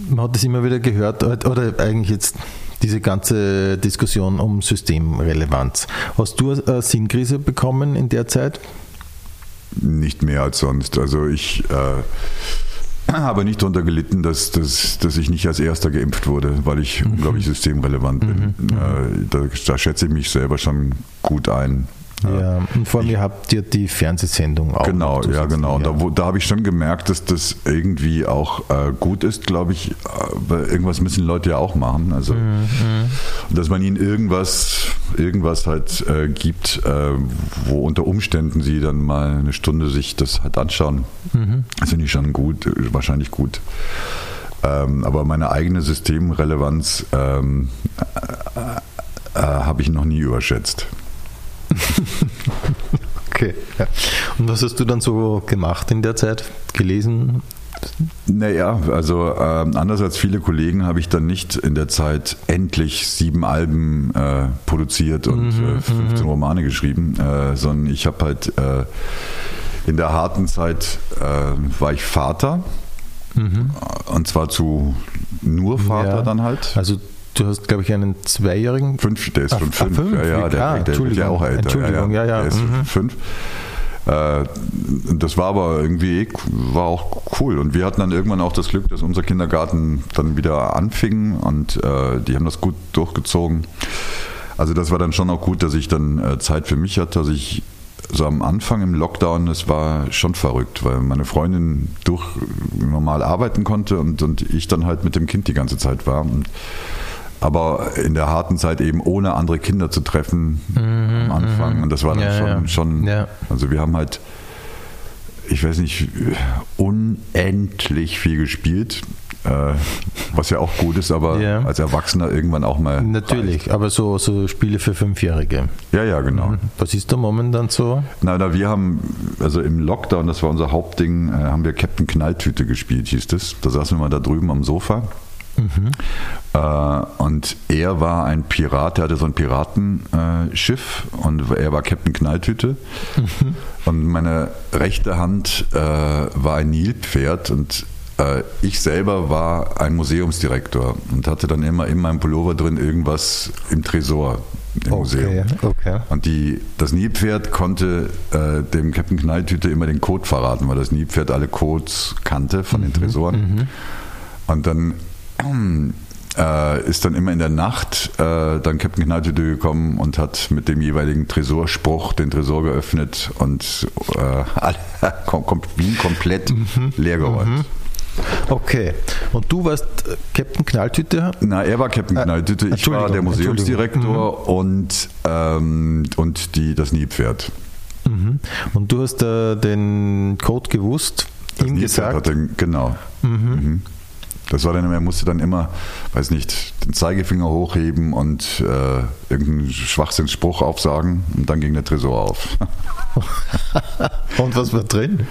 man hat es immer wieder gehört, oder eigentlich jetzt diese ganze Diskussion um Systemrelevanz. Hast du eine Sinnkrise bekommen in der Zeit? Nicht mehr als sonst. Also ich äh, habe nicht darunter gelitten, dass, dass, dass ich nicht als Erster geimpft wurde, weil ich unglaublich systemrelevant bin. Äh, da, da schätze ich mich selber schon gut ein. Ja, und vor allem, ihr habt ja die Fernsehsendung auch. Genau, ja, genau. Ja. da, wo- da habe ich schon gemerkt, dass das irgendwie auch äh, gut ist, glaube ich. äh, Weil irgendwas müssen Leute ja auch machen. Also, und dass man ihnen irgendwas, irgendwas halt äh, gibt, äh, wo unter Umständen sie dann mal eine Stunde sich das halt anschauen. Das finde ich schon gut, äh, wahrscheinlich gut. Ähm, aber meine eigene Systemrelevanz ähm, äh, äh, habe ich noch nie überschätzt. Okay. Ja. Und was hast du dann so gemacht in der Zeit? Gelesen? Naja, also ähm, anders als viele Kollegen habe ich dann nicht in der Zeit endlich sieben Alben äh, produziert und äh, 15 Romane geschrieben, äh, sondern ich habe halt äh, in der harten Zeit äh, war ich Vater und zwar zu nur Vater Ja. dann halt. Also du hast, glaube ich, einen zweijährigen. Fünf, der ist schon ah, fünf. fünf, ja, ja, der, ah, der wird ja auch älter. Entschuldigung, ja, ja, Der ist mhm. fünf. Äh, das war aber irgendwie war auch cool. Und wir hatten dann irgendwann auch das Glück, dass unser Kindergarten dann wieder anfing und äh, die haben das gut durchgezogen. Also das war dann schon auch gut, dass ich dann äh, Zeit für mich hatte, dass ich so am Anfang im Lockdown, das war schon verrückt, weil meine Freundin durch normal arbeiten konnte und, und ich dann halt mit dem Kind die ganze Zeit war. Und, aber in der harten Zeit eben ohne andere Kinder zu treffen am Anfang. Und das war dann Ja, schon, ja. schon Ja. also wir haben halt, ich weiß nicht, unendlich viel gespielt, äh, was ja auch gut ist, aber als Erwachsener irgendwann auch mal. Natürlich, aber so, so Spiele für Fünfjährige. Ja, ja, genau. Was ist da momentan so? Na, na, wir haben, also im Lockdown, das war unser Hauptding, äh, haben wir Captain Knalltüte gespielt, hieß das. Da saßen wir mal da drüben am Sofa. Äh, und er war ein Pirat, der hatte so ein Piratenschiff äh, und er war Captain Knalltüte. Und meine rechte Hand äh, war ein Nilpferd und äh, ich selber war ein Museumsdirektor und hatte dann immer in meinem Pullover drin irgendwas im Tresor im Museum. okay. Und die, das Nilpferd konnte äh, dem Captain Knalltüte immer den Code verraten, weil das Nilpferd alle Codes kannte von den Tresoren. Und dann äh, ist dann immer in der Nacht äh, dann Captain Knalltüte gekommen und hat mit dem jeweiligen Tresorspruch den Tresor geöffnet und äh, kom kom Wien komplett leergeräumt. Okay. Und du warst äh, Captain Knalltüte? Na, er war Captain Äh, Knalltüte, ich war der Museumsdirektor und, ähm, und die, das Nilpferd. Mhm. Und du hast äh, den Code gewusst, Das ihm Nilpferd gesagt. Hat den, genau. Mhm. Das war dann, er musste dann immer, weiß nicht, den Zeigefinger hochheben und äh, irgendeinen Schwachsinnsspruch aufsagen und dann ging der Tresor auf. Und was war drin?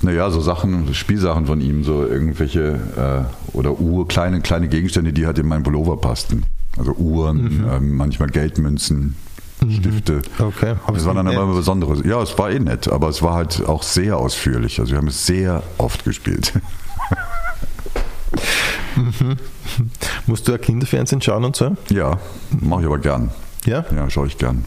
naja, so Sachen, Spielsachen von ihm, so irgendwelche äh, oder Uhr, kleine, kleine Gegenstände, die halt in meinen Pullover passten. Also Uhren, ähm, manchmal Geldmünzen, Stifte. Okay. Aber Das es war dann aber besonderes. Ja, es war eh nett, aber es war halt auch sehr ausführlich. Also wir haben es sehr oft gespielt. Musst du ja Kinderfernsehen schauen und so? Ja, mache ich aber gern. Ja? Ja, schaue ich gern.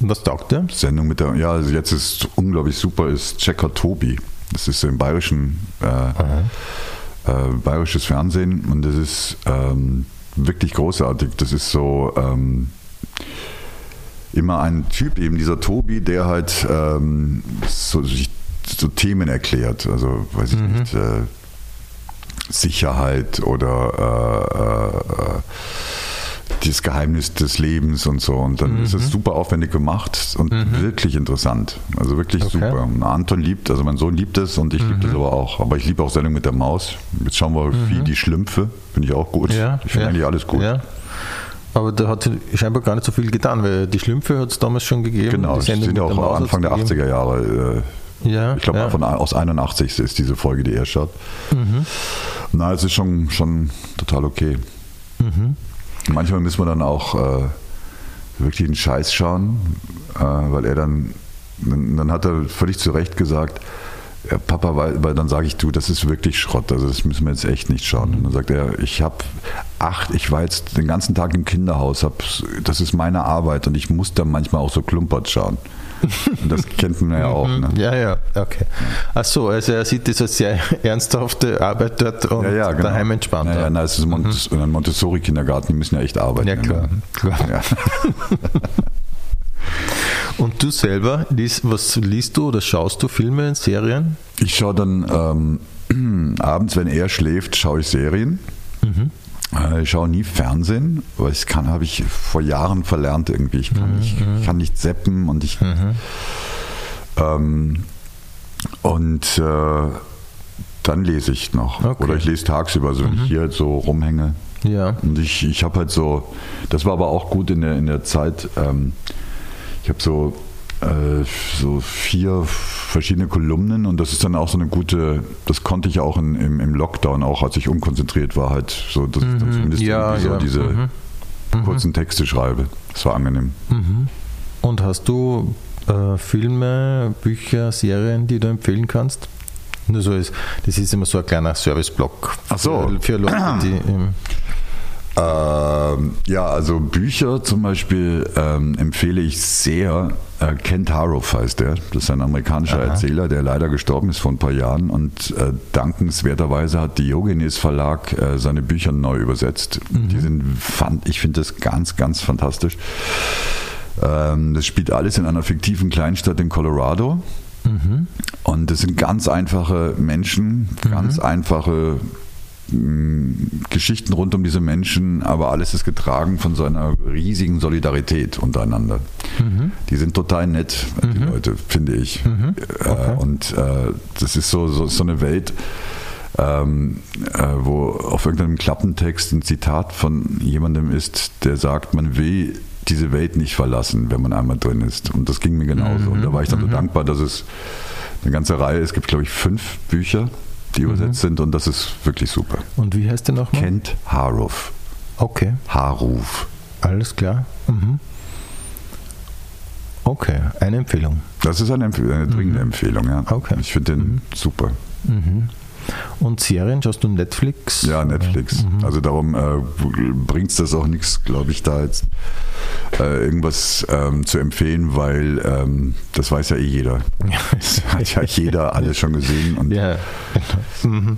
Und was taugt der? Sendung mit der, ja, also jetzt ist unglaublich super, ist Checker Tobi. Das ist im bayerischen, äh, äh, bayerisches Fernsehen und das ist ähm, wirklich großartig. Das ist so ähm, immer ein Typ, eben dieser Tobi, der halt ähm, so, sich so Themen erklärt. Also, weiß ich nicht, äh, Sicherheit oder äh, äh, das Geheimnis des Lebens und so. Und dann ist es super aufwendig gemacht und wirklich interessant. Also wirklich Okay. super. Anton liebt, also mein Sohn liebt es und ich liebe das aber auch. Aber ich liebe auch Sendung mit der Maus. Jetzt schauen wir wie die Schlümpfe. Finde ich auch gut. ich finde ja. eigentlich alles gut. Ja. Aber da hat scheinbar gar nicht so viel getan, weil die Schlümpfe hat es damals schon gegeben. Genau, die das Sendung sind ja auch Anfang der gegeben. 80er Jahre. Äh, Ja, ich glaube, ja. von, aus 81 ist diese Folge, die er schaut. Mhm. Na, es ist schon, schon total okay. Mhm. Manchmal müssen wir dann auch äh, wirklich einen Scheiß schauen, äh, weil er dann, dann, dann hat er völlig zu Recht gesagt, ja, Papa, weil, weil dann sage ich, du, das ist wirklich Schrott, also das müssen wir jetzt echt nicht schauen. Und dann sagt er, ich habe acht, ich war jetzt den ganzen Tag im Kinderhaus, hab, das ist meine Arbeit und ich muss dann manchmal auch so klumpert schauen. Und das kennt man ja auch. Ne? Ja, ja, okay. Ach so, also er sieht das als sehr ernsthafte Arbeit dort und Ja, ja, genau. daheim entspannt. Ja, ja, na, es ist ein Montes ein Montessori-Kindergarten, die müssen ja echt arbeiten. Ja, klar. ne? klar. Ja. Und du selber, liest, was liest du oder schaust du Filme, Serien? Ich schaue dann ähm, abends, wenn er schläft, schaue ich Serien. Äh, Ich schaue nie Fernsehen, weil ich kann, habe ich vor Jahren verlernt irgendwie. Ich kann, nicht, ich kann nicht zappen und ich ähm, und äh, dann lese ich noch. Okay. Oder ich lese tagsüber, also wenn ich hier so rumhänge. Ja. Und ich, ich habe halt so, das war aber auch gut in der, in der Zeit, ähm, ich habe so, äh, so vier verschiedene Kolumnen und das ist dann auch so eine gute, das konnte ich auch in, im, im Lockdown, auch als ich unkonzentriert war, halt so, dass ich dann zumindest Mhm. Ja, irgendwie so ja. diese Mhm. kurzen Texte schreibe. Das war angenehm. Und hast du äh, Filme, Bücher, Serien, die du empfehlen kannst? Nur so ist, das ist immer so ein kleiner Serviceblock Ach so. für, für Leute, die im, Ähm, ja, also Bücher zum Beispiel ähm, empfehle ich sehr. Äh, Kent Harroff heißt der. Das ist ein amerikanischer Erzähler, der leider gestorben ist vor ein paar Jahren. Und äh, dankenswerterweise hat Diogenes Verlag äh, seine Bücher neu übersetzt. Die sind, fand, ich finde das ganz, ganz fantastisch. Ähm, das spielt alles in einer fiktiven Kleinstadt in Colorado. Und das sind ganz einfache Menschen, ganz einfache mh, Geschichten rund um diese Menschen, aber alles ist getragen von so einer riesigen Solidarität untereinander. Die sind total nett, die Leute, finde ich. Äh, und äh, das ist so, so, so eine Welt, ähm, äh, wo auf irgendeinem Klappentext ein Zitat von jemandem ist, der sagt, man will diese Welt nicht verlassen, wenn man einmal drin ist. Und das ging mir genauso. Und da war ich dann so dankbar, dass es eine ganze Reihe, es gibt glaube ich fünf Bücher, die übersetzt sind und das ist wirklich super. Und wie heißt der nochmal? Kent Haruf. Okay, Haruf. alles klar. Mhm. Okay, eine Empfehlung. Das ist eine, Empfehlung, eine dringende Empfehlung, ja. Okay. Ich finde den super. Und Serien, schaust du Netflix? Ja, Netflix. Also darum äh, bringt es das auch nichts, glaube ich, da jetzt äh, irgendwas ähm, zu empfehlen, weil ähm, das weiß ja eh jeder. Das hat ja jeder alles schon gesehen. Und, Ja, genau.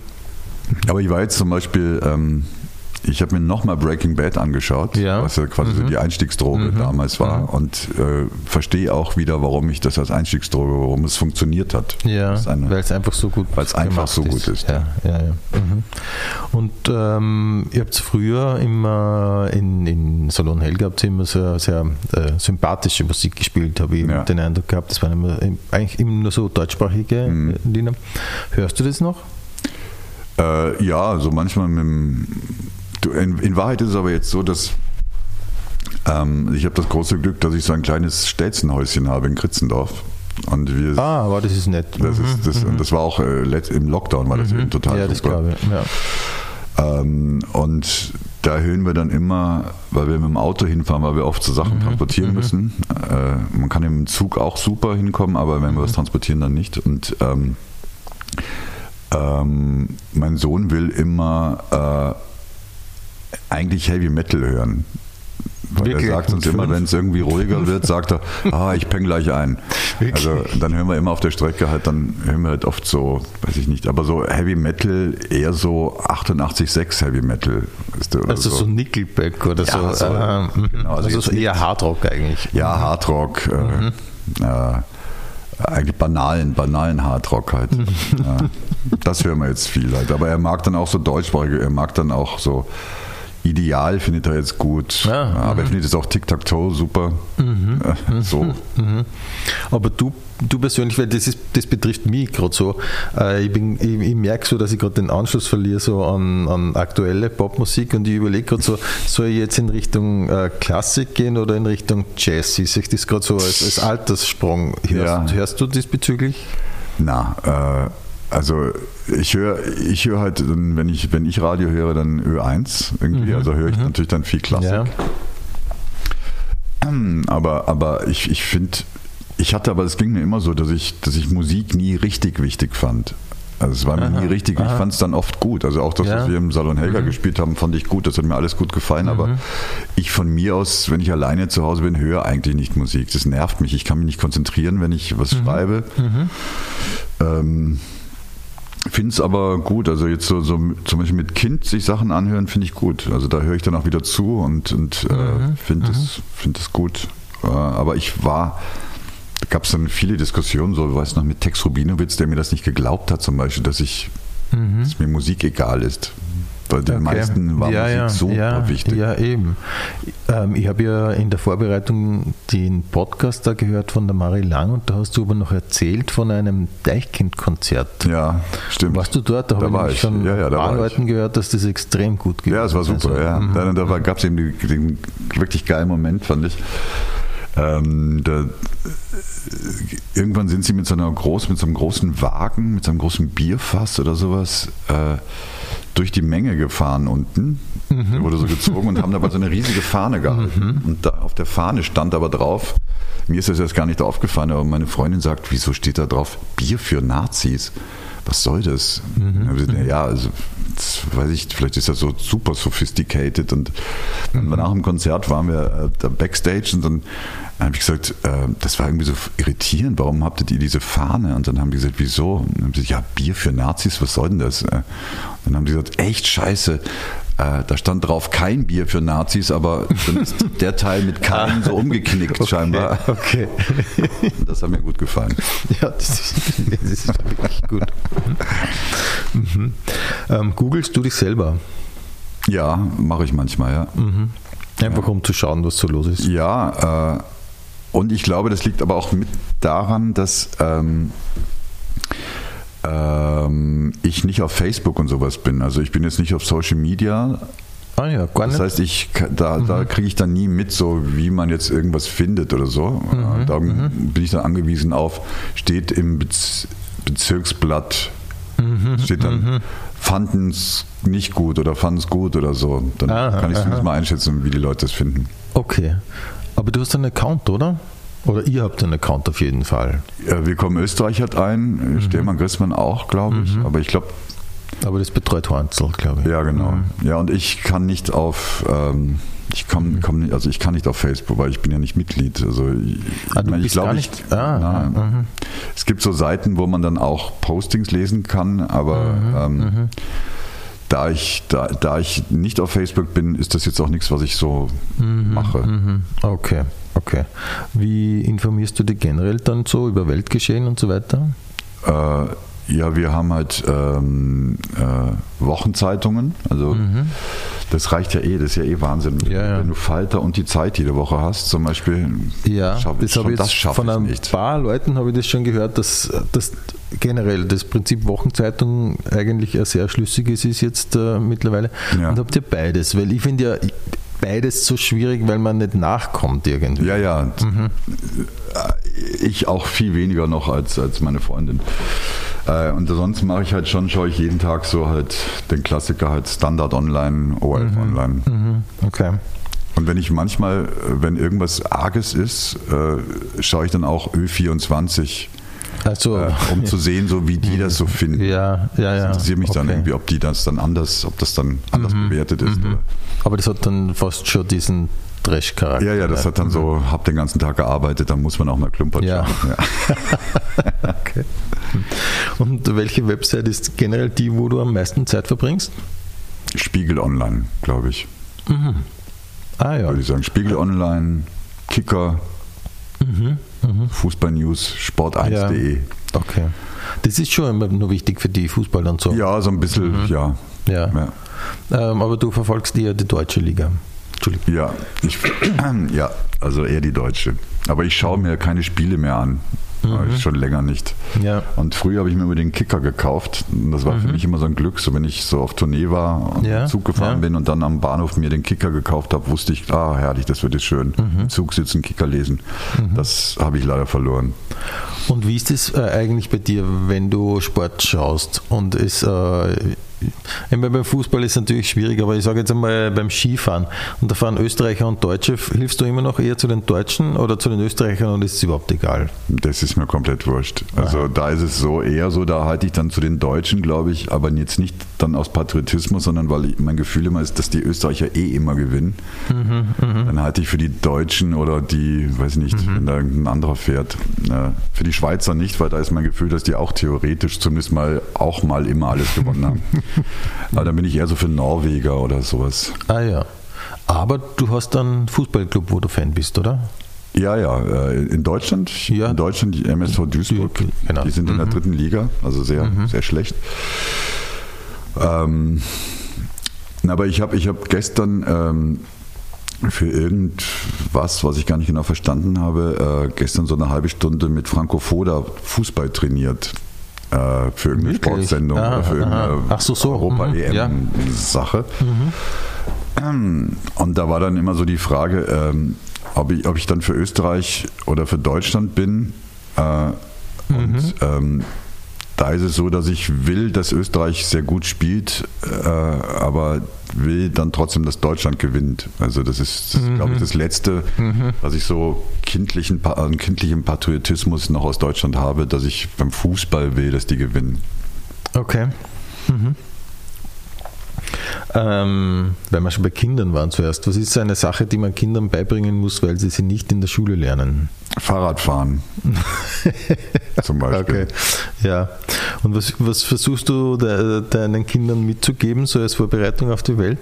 Aber ich war jetzt zum Beispiel, ähm, ich habe mir nochmal Breaking Bad angeschaut, Ja. was ja quasi so die Einstiegsdroge damals war und äh, verstehe auch wieder, warum ich das als Einstiegsdroge, warum es funktioniert hat. Ja, ist weil es einfach so gut Weil es einfach so gut ist. Ja, ja, ja. Mhm. Und ähm, ihr habt früher immer in, in Salon Helga habt ihr immer sehr, sehr äh, sympathische Musik gespielt, habe ich Ja. den Eindruck gehabt. Das waren immer, eigentlich immer nur so deutschsprachige Mhm. äh, Lieder. Hörst du das noch? Äh, ja, so manchmal mit dem. In, in Wahrheit ist es aber jetzt so, dass ähm, ich habe das große Glück, dass ich so ein kleines Stelzenhäuschen habe in Kritzendorf. Und wir, Ah, aber das ist nett. das, ist, das, und das war auch äh, im Lockdown, war das eben total ja, das super. glaube ich. Ja. Ähm, und da hören wir dann immer, weil wir mit dem Auto hinfahren, weil wir oft so Mhm, Sachen transportieren müssen. Äh, man kann im Zug auch super hinkommen, aber wenn wir Mhm. was transportieren, dann nicht. Und ähm, ähm, mein Sohn will immer äh, eigentlich Heavy Metal hören. Weil Wirklich? er sagt uns immer, wenn es irgendwie ruhiger wird, sagt er, ah, ich peng gleich ein. Wirklich? Also dann hören wir immer auf der Strecke halt, dann hören wir halt oft so, weiß ich nicht, aber so Heavy Metal, eher so 88,6 Heavy Metal. Weißt du, Also so, so. Nickelback oder Ja, so. so, mhm. genau, also also jetzt so eher Hardrock eigentlich. Ja, Hardrock. Mhm. Äh, äh, eigentlich banalen, banalen Hardrock halt. Mhm. ja, das hören wir jetzt viel halt. Aber er mag dann auch so deutschsprachige, er mag dann auch so Ideal findet er jetzt gut. Ja, Mhm. aber er findet jetzt auch Tic-Tac-Toe super. Äh, So. Aber du, du persönlich, weil das, ist, das betrifft mich gerade so, äh, ich, bin, ich, ich merke so, dass ich gerade den Anschluss verliere so an, an aktuelle Popmusik und ich überlege gerade so, soll ich jetzt in Richtung äh, Klassik gehen oder in Richtung Jazz? Ich sehe das gerade so als, als Alterssprung. Hörst, Ja. hörst du diesbezüglich? Na, äh, also ich höre ich höre halt, wenn ich, wenn ich Radio höre, dann Ö1 irgendwie. Also höre ich natürlich dann viel Klassik. Ja. Aber, aber ich, ich finde, ich hatte aber, es ging mir immer so, dass ich, dass ich Musik nie richtig wichtig fand. Also es war mir Aha, nie richtig, ich fand es dann oft gut. Also auch das, Ja. Mhm. was wir im Salon Helga gespielt haben, fand ich gut, das hat mir alles gut gefallen. Aber ich von mir aus, wenn ich alleine zu Hause bin, höre eigentlich nicht Musik. Das nervt mich. Ich kann mich nicht konzentrieren, wenn ich Mhm. was schreibe. Ähm, Finde es aber gut. Also jetzt so, so zum Beispiel mit Kind sich Sachen anhören, finde ich gut. Also da höre ich dann auch wieder zu und, und Mhm. äh, finde es find es gut. Äh, aber ich war gab es dann viele Diskussionen, so weiß noch mit Tex Rubinowitz, der mir das nicht geglaubt hat, zum Beispiel, dass ich, dass mir Musik egal ist. Bei den Okay. meisten war ja, Musik ja, super ja, wichtig. Ja, eben. Ähm, ich habe ja in der Vorbereitung den Podcast da gehört von der Marie Lang und da hast du aber noch erzählt von einem Deichkind-Konzert. Ja, stimmt. Warst du dort? Da, Da habe ich schon Ja, ja, da paar. Leuten gehört, dass das extrem gut gewesen Ja, es war super. Also, ja. mhm. Da, da gab es eben die, den wirklich geilen Moment, fand ich. Ähm, da, äh, irgendwann sind sie mit so einer großen, mit so einem großen Wagen, mit so einem großen Bierfass oder sowas äh, durch die Menge gefahren unten. Der wurde so gezogen und haben dabei so eine riesige Fahne gehalten. Und da auf der Fahne stand aber drauf, mir ist das jetzt gar nicht aufgefallen, aber meine Freundin sagt, wieso steht da drauf Bier für Nazis? Was soll das? Mhm. Ja, also das weiß ich, vielleicht ist das so super sophisticated. Und dann nach dem Konzert waren wir äh, da backstage und dann habe ich gesagt, äh, das war irgendwie so irritierend, warum habtet ihr diese Fahne? Und dann haben die gesagt, wieso? Und dann haben sie gesagt, ja, Bier für Nazis, was soll denn das? Äh, Und dann haben sie gesagt, echt scheiße. Äh, Da stand drauf kein Bier für Nazis, aber dann ist der Teil mit kein so umgeknickt scheinbar. Okay. Das hat mir gut gefallen. Ja, das ist, das ist wirklich gut. Mhm. Ähm, googelst du dich selber? Ja, mache ich manchmal, ja. Einfach um zu schauen, was so los ist. Ja, äh, und ich glaube, das liegt aber auch mit daran, dass ähm, ähm, ich nicht auf Facebook und sowas bin. Also ich bin jetzt nicht auf Social Media. Ah ja, gar Das nicht. heißt, ich da, da kriege ich dann nie mit, so wie man jetzt irgendwas findet oder so. Äh, Da bin ich dann angewiesen auf, steht im Bez Bezirksblatt, steht dann, fanden es nicht gut oder fanden es gut oder so. Dann Aha, kann ich aha. zumindest mal einschätzen, wie die Leute das finden. Okay. Aber du hast einen Account, oder? Oder ihr habt einen Account auf jeden Fall. Ja, Willkommen Österreich hat einen, Stellmann Grissmann auch, glaube ich. Aber ich glaube, Aber das betreut Hornzel, glaube ich. ja genau. Ja, und ich kann nicht auf, ähm, ich komm, komm nicht, also ich kann nicht auf Facebook, weil ich bin ja nicht Mitglied. Also ich, Ah, ich bist glaube, gar ich, nicht- ah, nein. Es gibt so Seiten, wo man dann auch Postings lesen kann, aber ähm, da ich da, da ich nicht auf Facebook bin, ist das jetzt auch nichts, was ich so mache. Mhm. Okay, okay. Wie informierst du dich generell dann so über Weltgeschehen und so weiter? Äh, ja, wir haben halt ähm, äh, Wochenzeitungen. Also das reicht ja eh, das ist ja eh Wahnsinn. Mhm. Ja, ja. Wenn du Falter und die Zeit jede Woche hast, zum Beispiel, Ja, schaff- das habe ich das jetzt schaffe von ein paar Leuten habe ich das schon gehört, dass, dass generell das Prinzip Wochenzeitung eigentlich ein sehr schlüssiges ist jetzt äh, mittlerweile. Ja. Und habt ihr beides? Weil ich finde ja beides so schwierig, weil man nicht nachkommt irgendwie. Ja, ja. Mhm. Ich auch viel weniger noch als, als meine Freundin. Äh, Und sonst mache ich halt schon, schaue ich jeden Tag so halt den Klassiker halt Standard online, ORF online. Mhm, Okay. Und wenn ich manchmal, wenn irgendwas Arges ist, äh, schaue ich dann auch Ö24, Also, äh, um zu sehen, so wie die das so finden. ja, ja, ja. Das interessiert mich dann okay. Mhm. irgendwie, ob die das dann anders, ob das dann anders bewertet ist. Oder? Aber das hat dann fast schon diesen Trash-Charakter. Ja, ja, das hat dann so, hab den ganzen Tag gearbeitet, dann muss man auch mal klumpern Ja. Ja. Okay. Und welche Website ist generell die, wo du am meisten Zeit verbringst? Spiegel Online, glaube ich. Ah ja. Würde ich sagen. Spiegel Online, Kicker, Fußball News, Sport1.de. Okay. Das ist schon immer nur wichtig für die Fußballer und so. Ja. so ein bisschen, ja. Ja. Ja. Ähm, aber du verfolgst eher die deutsche Liga. Entschuldigung. Ja, ich, ja, also eher die deutsche. Aber ich schaue mir keine Spiele mehr an. Mhm. Schon länger nicht. Ja. Und früher habe ich mir immer den Kicker gekauft. Das war für mich immer so ein Glück. So, wenn ich so auf Tournee war und Ja, Zug gefahren ja. bin und dann am Bahnhof mir den Kicker gekauft habe, wusste ich, ah, herrlich, das wird jetzt schön. Im Zug sitzen, Kicker lesen. Das habe ich leider verloren. Und wie ist es äh, eigentlich bei dir, wenn du Sport schaust? Und es, äh, beim Fußball ist es natürlich schwierig, aber ich sage jetzt einmal beim Skifahren und da fahren Österreicher und Deutsche, hilfst du immer noch eher zu den Deutschen oder zu den Österreichern und ist es überhaupt egal? Das ist mir komplett wurscht. Also da ist es so eher so, da halte ich dann zu den Deutschen, glaube ich, aber jetzt nicht dann aus Patriotismus, sondern weil ich, mein Gefühl immer ist, dass die Österreicher eh immer gewinnen. dann halte ich für die Deutschen oder die, weiß ich nicht, wenn da ein anderer fährt. Äh, für die Schweizer nicht, weil da ist mein Gefühl, dass die auch theoretisch zumindest mal auch mal immer alles gewonnen haben. aber dann bin ich eher so für Norweger oder sowas. Ah ja. Aber du hast dann einen Fußballclub, wo du Fan bist, oder? Ja, ja, äh, in Deutschland, Ja. in Deutschland die MSV Duisburg, Die- genau. die sind in der dritten Liga, also sehr, sehr schlecht. Ähm, aber ich habe ich hab gestern ähm, für irgendwas, was ich gar nicht genau verstanden habe, äh, gestern so eine halbe Stunde mit Franco Foda Fußball trainiert. Äh, für irgendeine Wirklich? Sportsendung Ah, oder für aha. irgendeine so, so. Mhm, ja. Europa-EM-Sache. Und da war dann immer so die Frage, ähm, ob, ich, ob ich dann für Österreich oder für Deutschland bin. Äh, Und ähm, da ist es so, dass ich will, dass Österreich sehr gut spielt, äh, aber will dann trotzdem, dass Deutschland gewinnt. Also das ist, das ist glaube ich, das Letzte, was ich so kindlichen, an kindlichem Patriotismus noch aus Deutschland habe, dass ich beim Fußball will, dass die gewinnen. Okay. Mhm. Ähm, weil wir schon bei Kindern waren zuerst. Was ist so eine Sache, die man Kindern beibringen muss, weil sie sie nicht in der Schule lernen? Fahrradfahren zum Beispiel. Okay. Ja. Und was, was versuchst du de, deinen Kindern mitzugeben, so als Vorbereitung auf die Welt?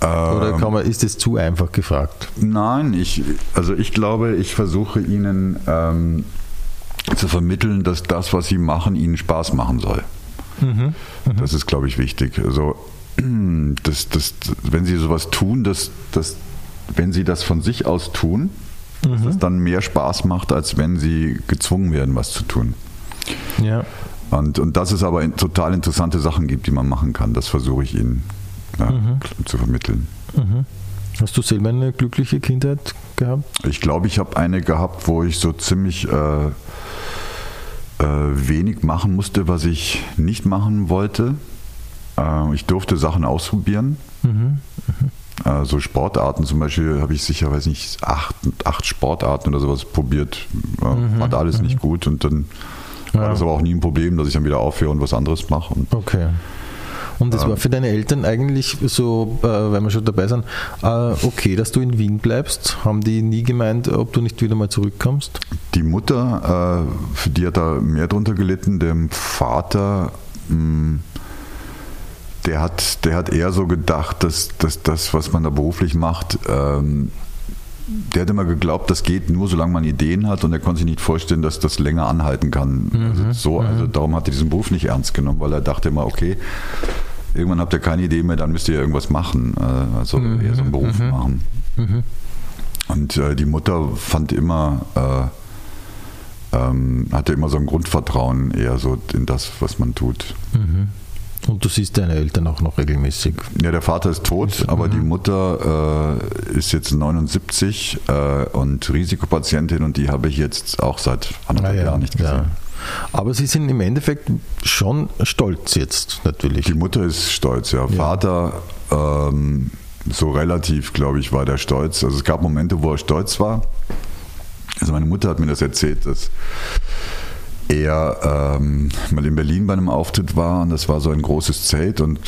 Oder Ähm, kann man, ist es zu einfach gefragt? Nein, ich, also ich glaube, ich versuche ihnen ähm, zu vermitteln, dass das, was sie machen, ihnen Spaß machen soll. Das ist, glaube ich, wichtig. Also, das, das, wenn sie sowas tun, dass, dass, wenn sie das von sich aus tun, dass das dann mehr Spaß macht, als wenn sie gezwungen werden, was zu tun. Ja. Und, und dass es aber total interessante Sachen gibt, die man machen kann, das versuche ich ihnen ja, zu vermitteln. Hast du selber eine glückliche Kindheit gehabt? Ich glaube, ich habe eine gehabt, wo ich so ziemlich äh, äh, wenig machen musste, was ich nicht machen wollte. Äh, ich durfte Sachen ausprobieren. Äh, so Sportarten zum Beispiel habe ich sicher, weiß nicht, acht, acht Sportarten oder sowas probiert. Äh, Fand alles nicht gut und dann war das aber auch nie ein Problem, dass ich dann wieder aufhöre und was anderes mache. Okay. Und das war für deine Eltern eigentlich so, äh, weil wir schon dabei sind, äh, okay, dass du in Wien bleibst? Haben die nie gemeint, ob du nicht wieder mal zurückkommst? Die Mutter, äh, für die hat da mehr drunter gelitten. Dem Vater, mh, der hat, der hat eher so gedacht, dass, dass das, was man da beruflich macht, ähm, der hat immer geglaubt, das geht nur, solange man Ideen hat und er konnte sich nicht vorstellen, dass das länger anhalten kann. Also, so, also darum hat er diesen Beruf nicht ernst genommen, weil er dachte immer, okay, irgendwann habt ihr keine Idee mehr, dann müsst ihr irgendwas machen. Äh, Also eher so einen Beruf machen. Und äh, die Mutter fand immer, äh, ähm, hatte immer so ein Grundvertrauen eher so in das, was man tut. Und du siehst deine Eltern auch noch regelmäßig. Ja, der Vater ist tot, aber die Mutter äh, ist jetzt 79 äh, und Risikopatientin und die habe ich jetzt auch seit anderthalb Jahren nicht gesehen. Ah ja. Aber sie sind im Endeffekt schon stolz jetzt, natürlich. Die Mutter ist stolz, ja. Vater ähm, so relativ, glaube ich, war der stolz. Also es gab Momente, wo er stolz war. Also meine Mutter hat mir das erzählt, dass er ähm, mal in Berlin bei einem Auftritt war und das war so ein großes Zelt und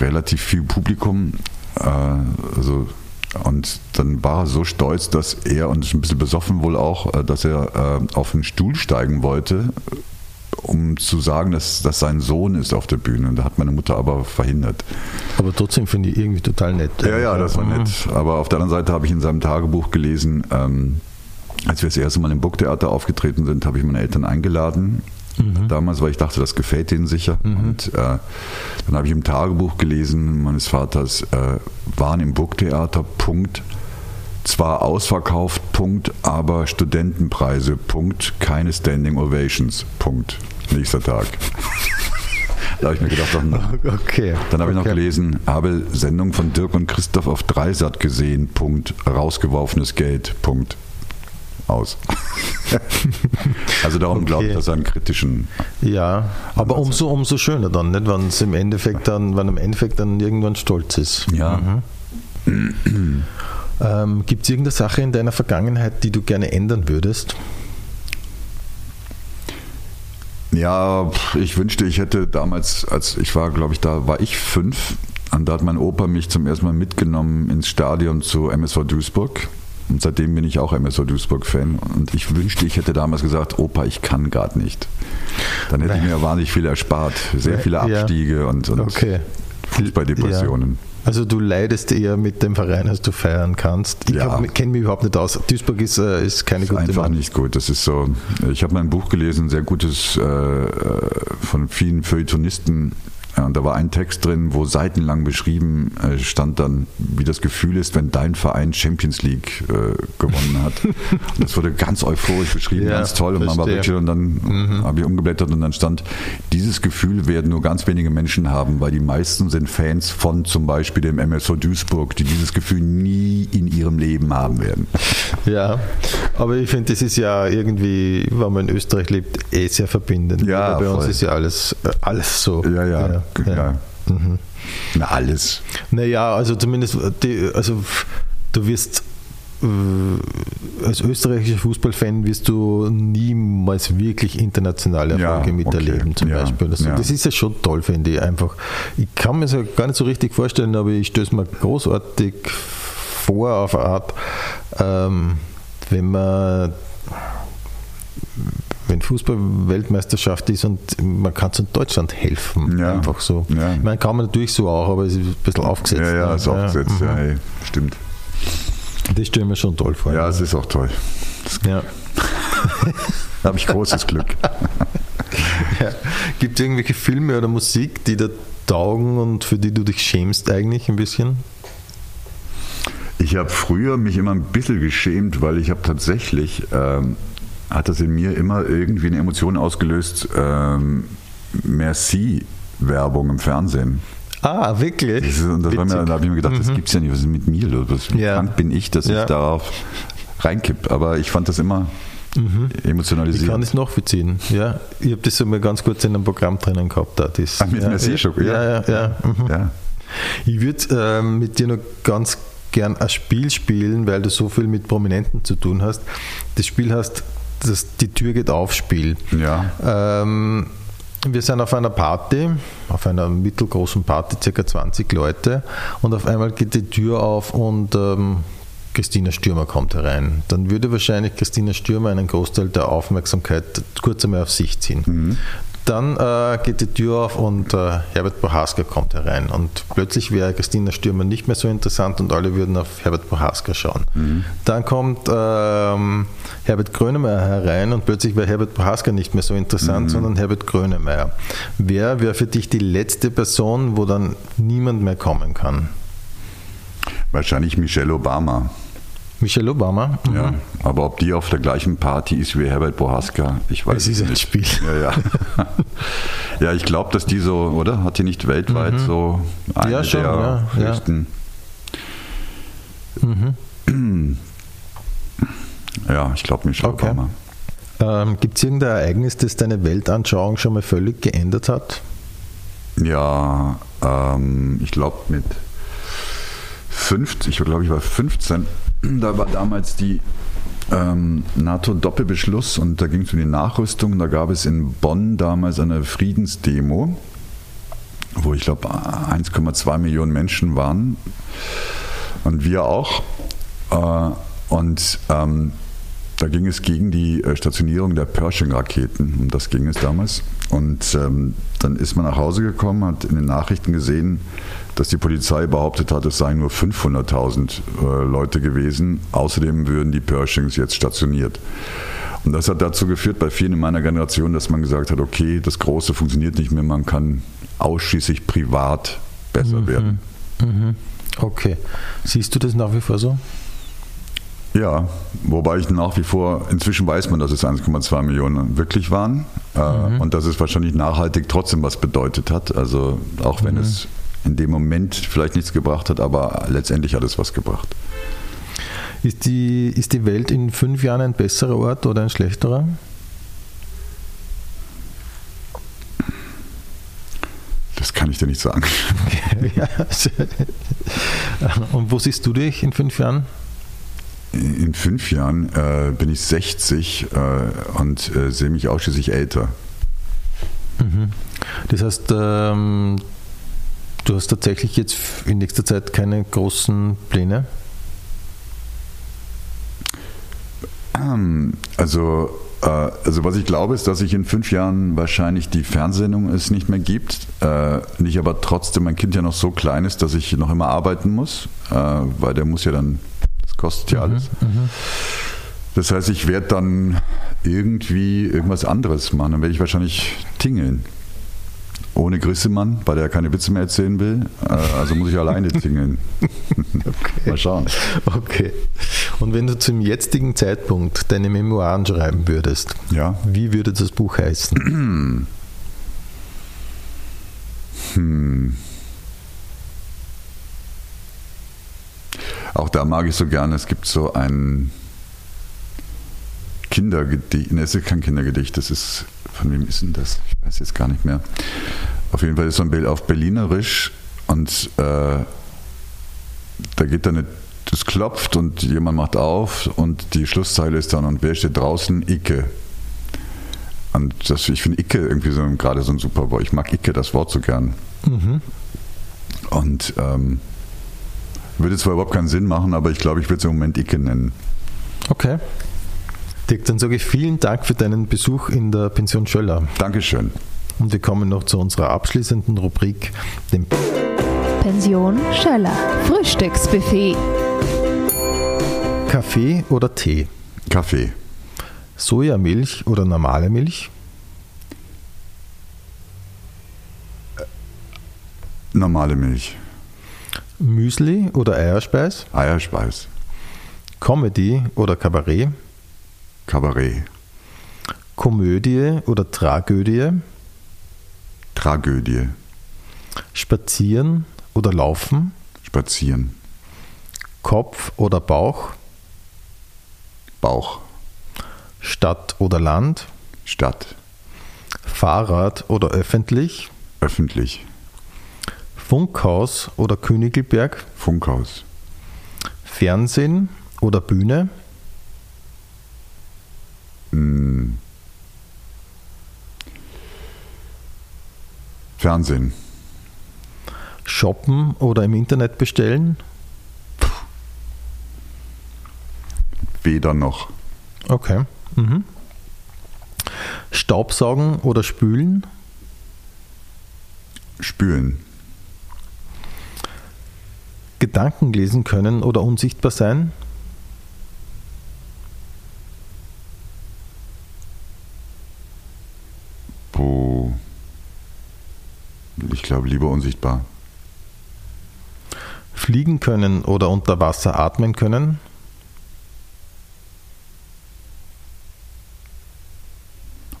relativ viel Publikum. Äh, also und dann war er so stolz, dass er, und ist ein bisschen besoffen wohl auch, äh, dass er äh, auf einen Stuhl steigen wollte, um zu sagen, dass das sein Sohn ist auf der Bühne. Und da hat meine Mutter aber verhindert. Aber trotzdem finde ich irgendwie total nett. Ja, ja, das war Mhm. nett. Aber auf der anderen Seite habe ich in seinem Tagebuch gelesen, ähm, als wir das erste Mal im Burgtheater aufgetreten sind, habe ich meine Eltern eingeladen. Damals, weil ich dachte, das gefällt ihnen sicher. Und äh, dann habe ich im Tagebuch gelesen, meines Vaters, äh, waren im Burgtheater, Punkt. Zwar ausverkauft, Punkt, aber Studentenpreise, Punkt, keine Standing Ovations, Punkt. Nächster Tag. da habe ich mir gedacht, ach, Okay. dann habe ich noch okay. gelesen, habe Sendung von Dirk und Christoph auf Dreisat gesehen, Punkt, rausgeworfenes Geld, Punkt, aus. also darum Okay. glaube ich, dass er einen kritischen, Ja, aber umso, umso schöner dann, nicht? Wenn es im Endeffekt dann, wenn im Endeffekt dann irgendwann stolz ist. ja, Ähm, Gibt es irgendeine Sache in deiner Vergangenheit, die du gerne ändern würdest? ja, ich wünschte, ich hätte damals, als ich war, glaube ich, da war ich fünf und da hat mein Opa mich zum ersten Mal mitgenommen ins Stadion zu MSV Duisburg. Und seitdem bin ich auch MSV Duisburg-Fan. Und ich wünschte, ich hätte damals gesagt, Opa, ich kann gerade nicht. Dann hätte ich mir wahnsinnig viel erspart. Sehr viele Ja. Abstiege und, und Okay. Fußballdepressionen. Also du leidest eher mit dem Verein, als du feiern kannst. Ich Ja. kenne mich überhaupt nicht aus. Duisburg ist, äh, ist keine ist gute einfach Wahl. nicht gut. Das ist so. Ich habe mal ein Buch gelesen, sehr gutes äh, äh, von vielen Feuilletonisten. Ja, und da war ein Text drin, wo seitenlang beschrieben äh, stand dann, wie das Gefühl ist, wenn dein Verein Champions League äh, gewonnen hat. und das wurde ganz euphorisch beschrieben, Ja, ganz toll. Und man war. Mhm. wirklich, und dann habe ich umgeblättert und dann stand, dieses Gefühl werden nur ganz wenige Menschen haben, weil die meisten sind Fans von zum Beispiel dem MSV Duisburg, die dieses Gefühl nie in ihrem Leben haben werden. Ja, aber ich finde, das ist ja irgendwie, wenn man in Österreich lebt, eh sehr verbindend. Ja, Bei uns voll. ist ja alles, äh, alles so. Ja, ja. ja. Ja. Mhm. Na, alles. Naja, also zumindest, die, also du wirst äh, als österreichischer Fußballfan wirst du niemals wirklich internationale Ja, Erfolge miterleben, okay. zum Ja, Beispiel. Also, ja. Das ist ja schon toll, finde ich einfach. Ich kann mir das gar nicht so richtig vorstellen, aber ich stöße mir großartig vor auf eine Art, ähm, wenn man wenn Fußball-Weltmeisterschaft ist und man kann zu Deutschland helfen, Ja. einfach so. Ja. Ich meine, kann man natürlich so auch, aber es ist ein bisschen aufgesetzt. Ja, ja, ne? ist aufgesetzt. mhm. Ja, ey, stimmt. Das stelle ich mir schon toll vor. Ja, es ist auch toll. Ja. da habe ich großes Glück. ja. Gibt es irgendwelche Filme oder Musik, die dir taugen und für die du dich schämst eigentlich ein bisschen? Ich habe früher mich immer ein bisschen geschämt, weil ich habe tatsächlich, ähm, hat das in mir immer irgendwie eine Emotion ausgelöst, ähm, Merci-Werbung im Fernsehen. Ah, wirklich? Das ist, und das war mir, da habe ich mir gedacht, das gibt's ja nicht, was ist mit mir los? Was, wie Ja. krank bin ich, dass Ja. ich darauf reinkipp? Aber ich fand das immer Ich emotionalisiert. kann es nachvollziehen. Ja, ich habe das so mal ganz kurz in einem Programm drinnen gehabt. Da, das, Ah, mit ja, Merci ja, ja, ja. ja, ja. Mhm. ja. Ich würde ähm, mit dir noch ganz gern ein Spiel spielen, weil du so viel mit Prominenten zu tun hast. Das Spiel heißt das Die Tür geht auf Spiel. Ja. Ähm, wir sind auf einer Party, auf einer mittelgroßen Party, circa 20 Leute, und auf einmal geht die Tür auf und ähm, Christina Stürmer kommt herein. Dann würde wahrscheinlich Christina Stürmer einen Großteil der Aufmerksamkeit kurz einmal auf sich ziehen. Dann äh, geht die Tür auf und äh, Herbert Prohaska kommt herein. Und plötzlich wäre Christina Stürmer nicht mehr so interessant und alle würden auf Herbert Prohaska schauen. Dann kommt ähm, Herbert Grönemeyer herein und plötzlich wäre Herbert Prohaska nicht mehr so interessant, sondern Herbert Grönemeyer. Wer wäre für dich die letzte Person, wo dann niemand mehr kommen kann? Wahrscheinlich Michelle Obama. Michelle Obama? Mhm. Ja. Aber ob die auf der gleichen Party ist wie Herbert Bohaska, ich weiß Es ist es ein nicht. Spiel. Ja, ja. ja ich glaube, dass die so, oder? Hat die nicht weltweit so eine Mhm. Ja, schon, der ja, ja. höchsten. Ja, ich glaube Michelle Okay. Obama. Ähm, Gibt es irgendein Ereignis, das deine Weltanschauung schon mal völlig geändert hat? Ja, ähm, ich glaube mit 50, ich glaube, ich war 15, da war damals die ähm, NATO-Doppelbeschluss und da ging es um die Nachrüstung. Da gab es in Bonn damals eine Friedensdemo, wo ich glaube 1,2 Millionen Menschen waren und wir auch. Äh, und ähm, da ging es gegen die äh, Stationierung der Pershing-Raketen. Um das ging es damals. Und ähm, dann ist man nach Hause gekommen, hat in den Nachrichten gesehen, dass die Polizei behauptet hat, es seien nur 500.000 äh, Leute gewesen. Außerdem würden die Pershings jetzt stationiert. Und das hat dazu geführt, bei vielen in meiner Generation, dass man gesagt hat, okay, das Große funktioniert nicht mehr, man kann ausschließlich privat besser werden. Okay. Siehst du das nach wie vor so? Ja, wobei ich nach wie vor, inzwischen weiß man, dass es 1,2 Millionen wirklich waren äh, und dass es wahrscheinlich nachhaltig trotzdem was bedeutet hat. Also auch wenn es in dem Moment vielleicht nichts gebracht hat, aber letztendlich hat es was gebracht. Ist die, ist die Welt in fünf Jahren ein besserer Ort oder ein schlechterer? Das kann ich dir nicht sagen. ja. Und wo siehst du dich in fünf Jahren? In fünf Jahren äh, bin ich 60 äh, und äh, sehe mich ausschließlich älter. Das heißt, ähm, du hast tatsächlich jetzt in nächster Zeit keine großen Pläne? Ähm, Also Äh, also was ich glaube, ist, dass sich in fünf Jahren wahrscheinlich die Fernsehsendung es nicht mehr gibt. Äh, nicht aber trotzdem mein Kind ja noch so klein ist, dass ich noch immer arbeiten muss, äh, weil der muss ja dann, das kostet ja alles. Das heißt, ich werde dann irgendwie irgendwas anderes machen. Dann werde ich wahrscheinlich tingeln. Ohne Grissemann, weil er keine Witze mehr erzählen will. Also muss ich alleine tingeln. Okay. Mal schauen. Okay. Und wenn du zum jetzigen Zeitpunkt deine Memoiren schreiben würdest, Ja. wie würde das Buch heißen? Auch da mag ich so gerne, es gibt so ein Kindergedicht, ne, es ist kein Kindergedicht, das ist, von wem ist denn das? Ich weiß jetzt gar nicht mehr. Auf jeden Fall ist so ein Bild auf Berlinerisch und äh, da geht dann eine, das klopft und jemand macht auf und die Schlusszeile ist dann, und wer steht draußen? Icke. Und das, ich finde Icke irgendwie so gerade so ein super Wort. Ich mag Icke, das Wort so gern. Und ähm, würde zwar überhaupt keinen Sinn machen, aber ich glaube, ich würde es im Moment Icke nennen. Okay. Dirk, dann sage ich vielen Dank für deinen Besuch in der Pension Schöller. Dankeschön. Und wir kommen noch zu unserer abschließenden Rubrik, dem Pension Schöller. Frühstücksbuffet. Kaffee oder Tee, Kaffee. Sojamilch oder normale Milch, Normale Milch. Müsli oder Eierspeis, Eierspeis. Comedy oder Kabarett, Kabarett. Komödie oder Tragödie, Tragödie. Spazieren oder Laufen, Spazieren. Kopf oder Bauch, Bauch. Stadt oder Land, Stadt. Fahrrad oder öffentlich, Öffentlich. Funkhaus oder Königelberg, Funkhaus. Fernsehen oder Bühne, Hm. Fernsehen. Shoppen oder im Internet bestellen, Weder noch. Okay. Mhm. Staubsaugen oder spülen, Spülen. Gedanken lesen können oder unsichtbar sein, Puh. Ich glaube, lieber unsichtbar. fliegen können oder unter Wasser atmen können,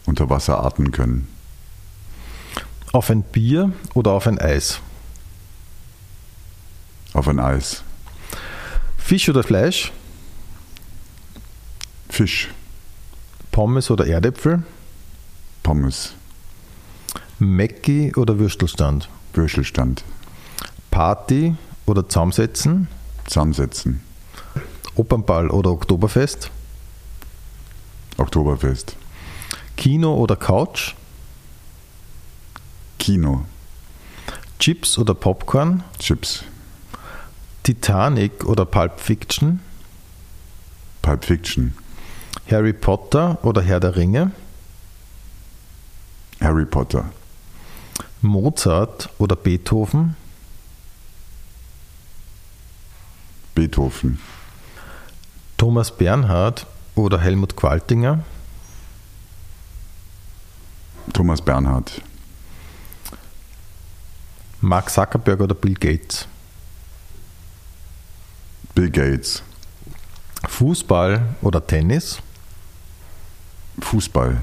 Unter Wasser atmen können. auf ein Bier oder auf ein Eis, Auf ein Eis. Fisch oder Fleisch, Fisch. Pommes oder Erdäpfel, Pommes. Mäcki oder Würstelstand, Würstelstand. Party oder Zusammensetzen, Zusammensetzen. Opernball oder Oktoberfest, Oktoberfest. Kino oder Couch, Kino. Chips oder Popcorn, Chips. Titanic oder Pulp Fiction, Pulp Fiction. Harry Potter oder Herr der Ringe, Harry Potter. Mozart oder Beethoven, Beethoven. Thomas Bernhard oder Helmut Qualtinger, Thomas Bernhard. Mark Zuckerberg oder Bill Gates, Bill Gates. Fußball oder Tennis, Fußball.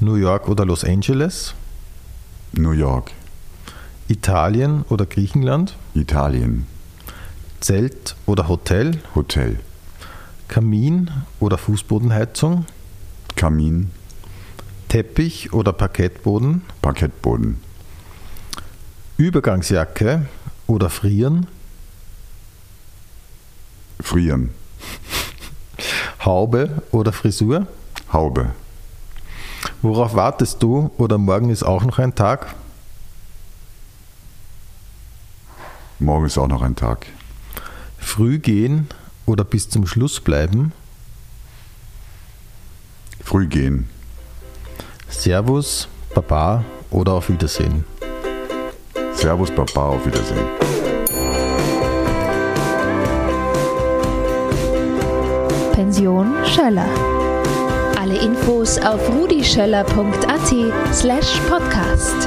New York oder Los Angeles, New York. Italien oder Griechenland, Italien. Zelt oder Hotel, Hotel. Kamin oder Fußbodenheizung, Kamin. Teppich oder Parkettboden, Parkettboden. Übergangsjacke oder Frieren, Frieren. Haube oder Frisur, Haube. Worauf wartest du? Oder morgen ist auch noch ein Tag? Morgen ist auch noch ein Tag. Früh gehen oder bis zum Schluss bleiben? Früh gehen. Servus, Baba oder auf Wiedersehen. Servus, Baba, auf Wiedersehen. Pension Schöller. Infos auf rudischöller.at slash podcast.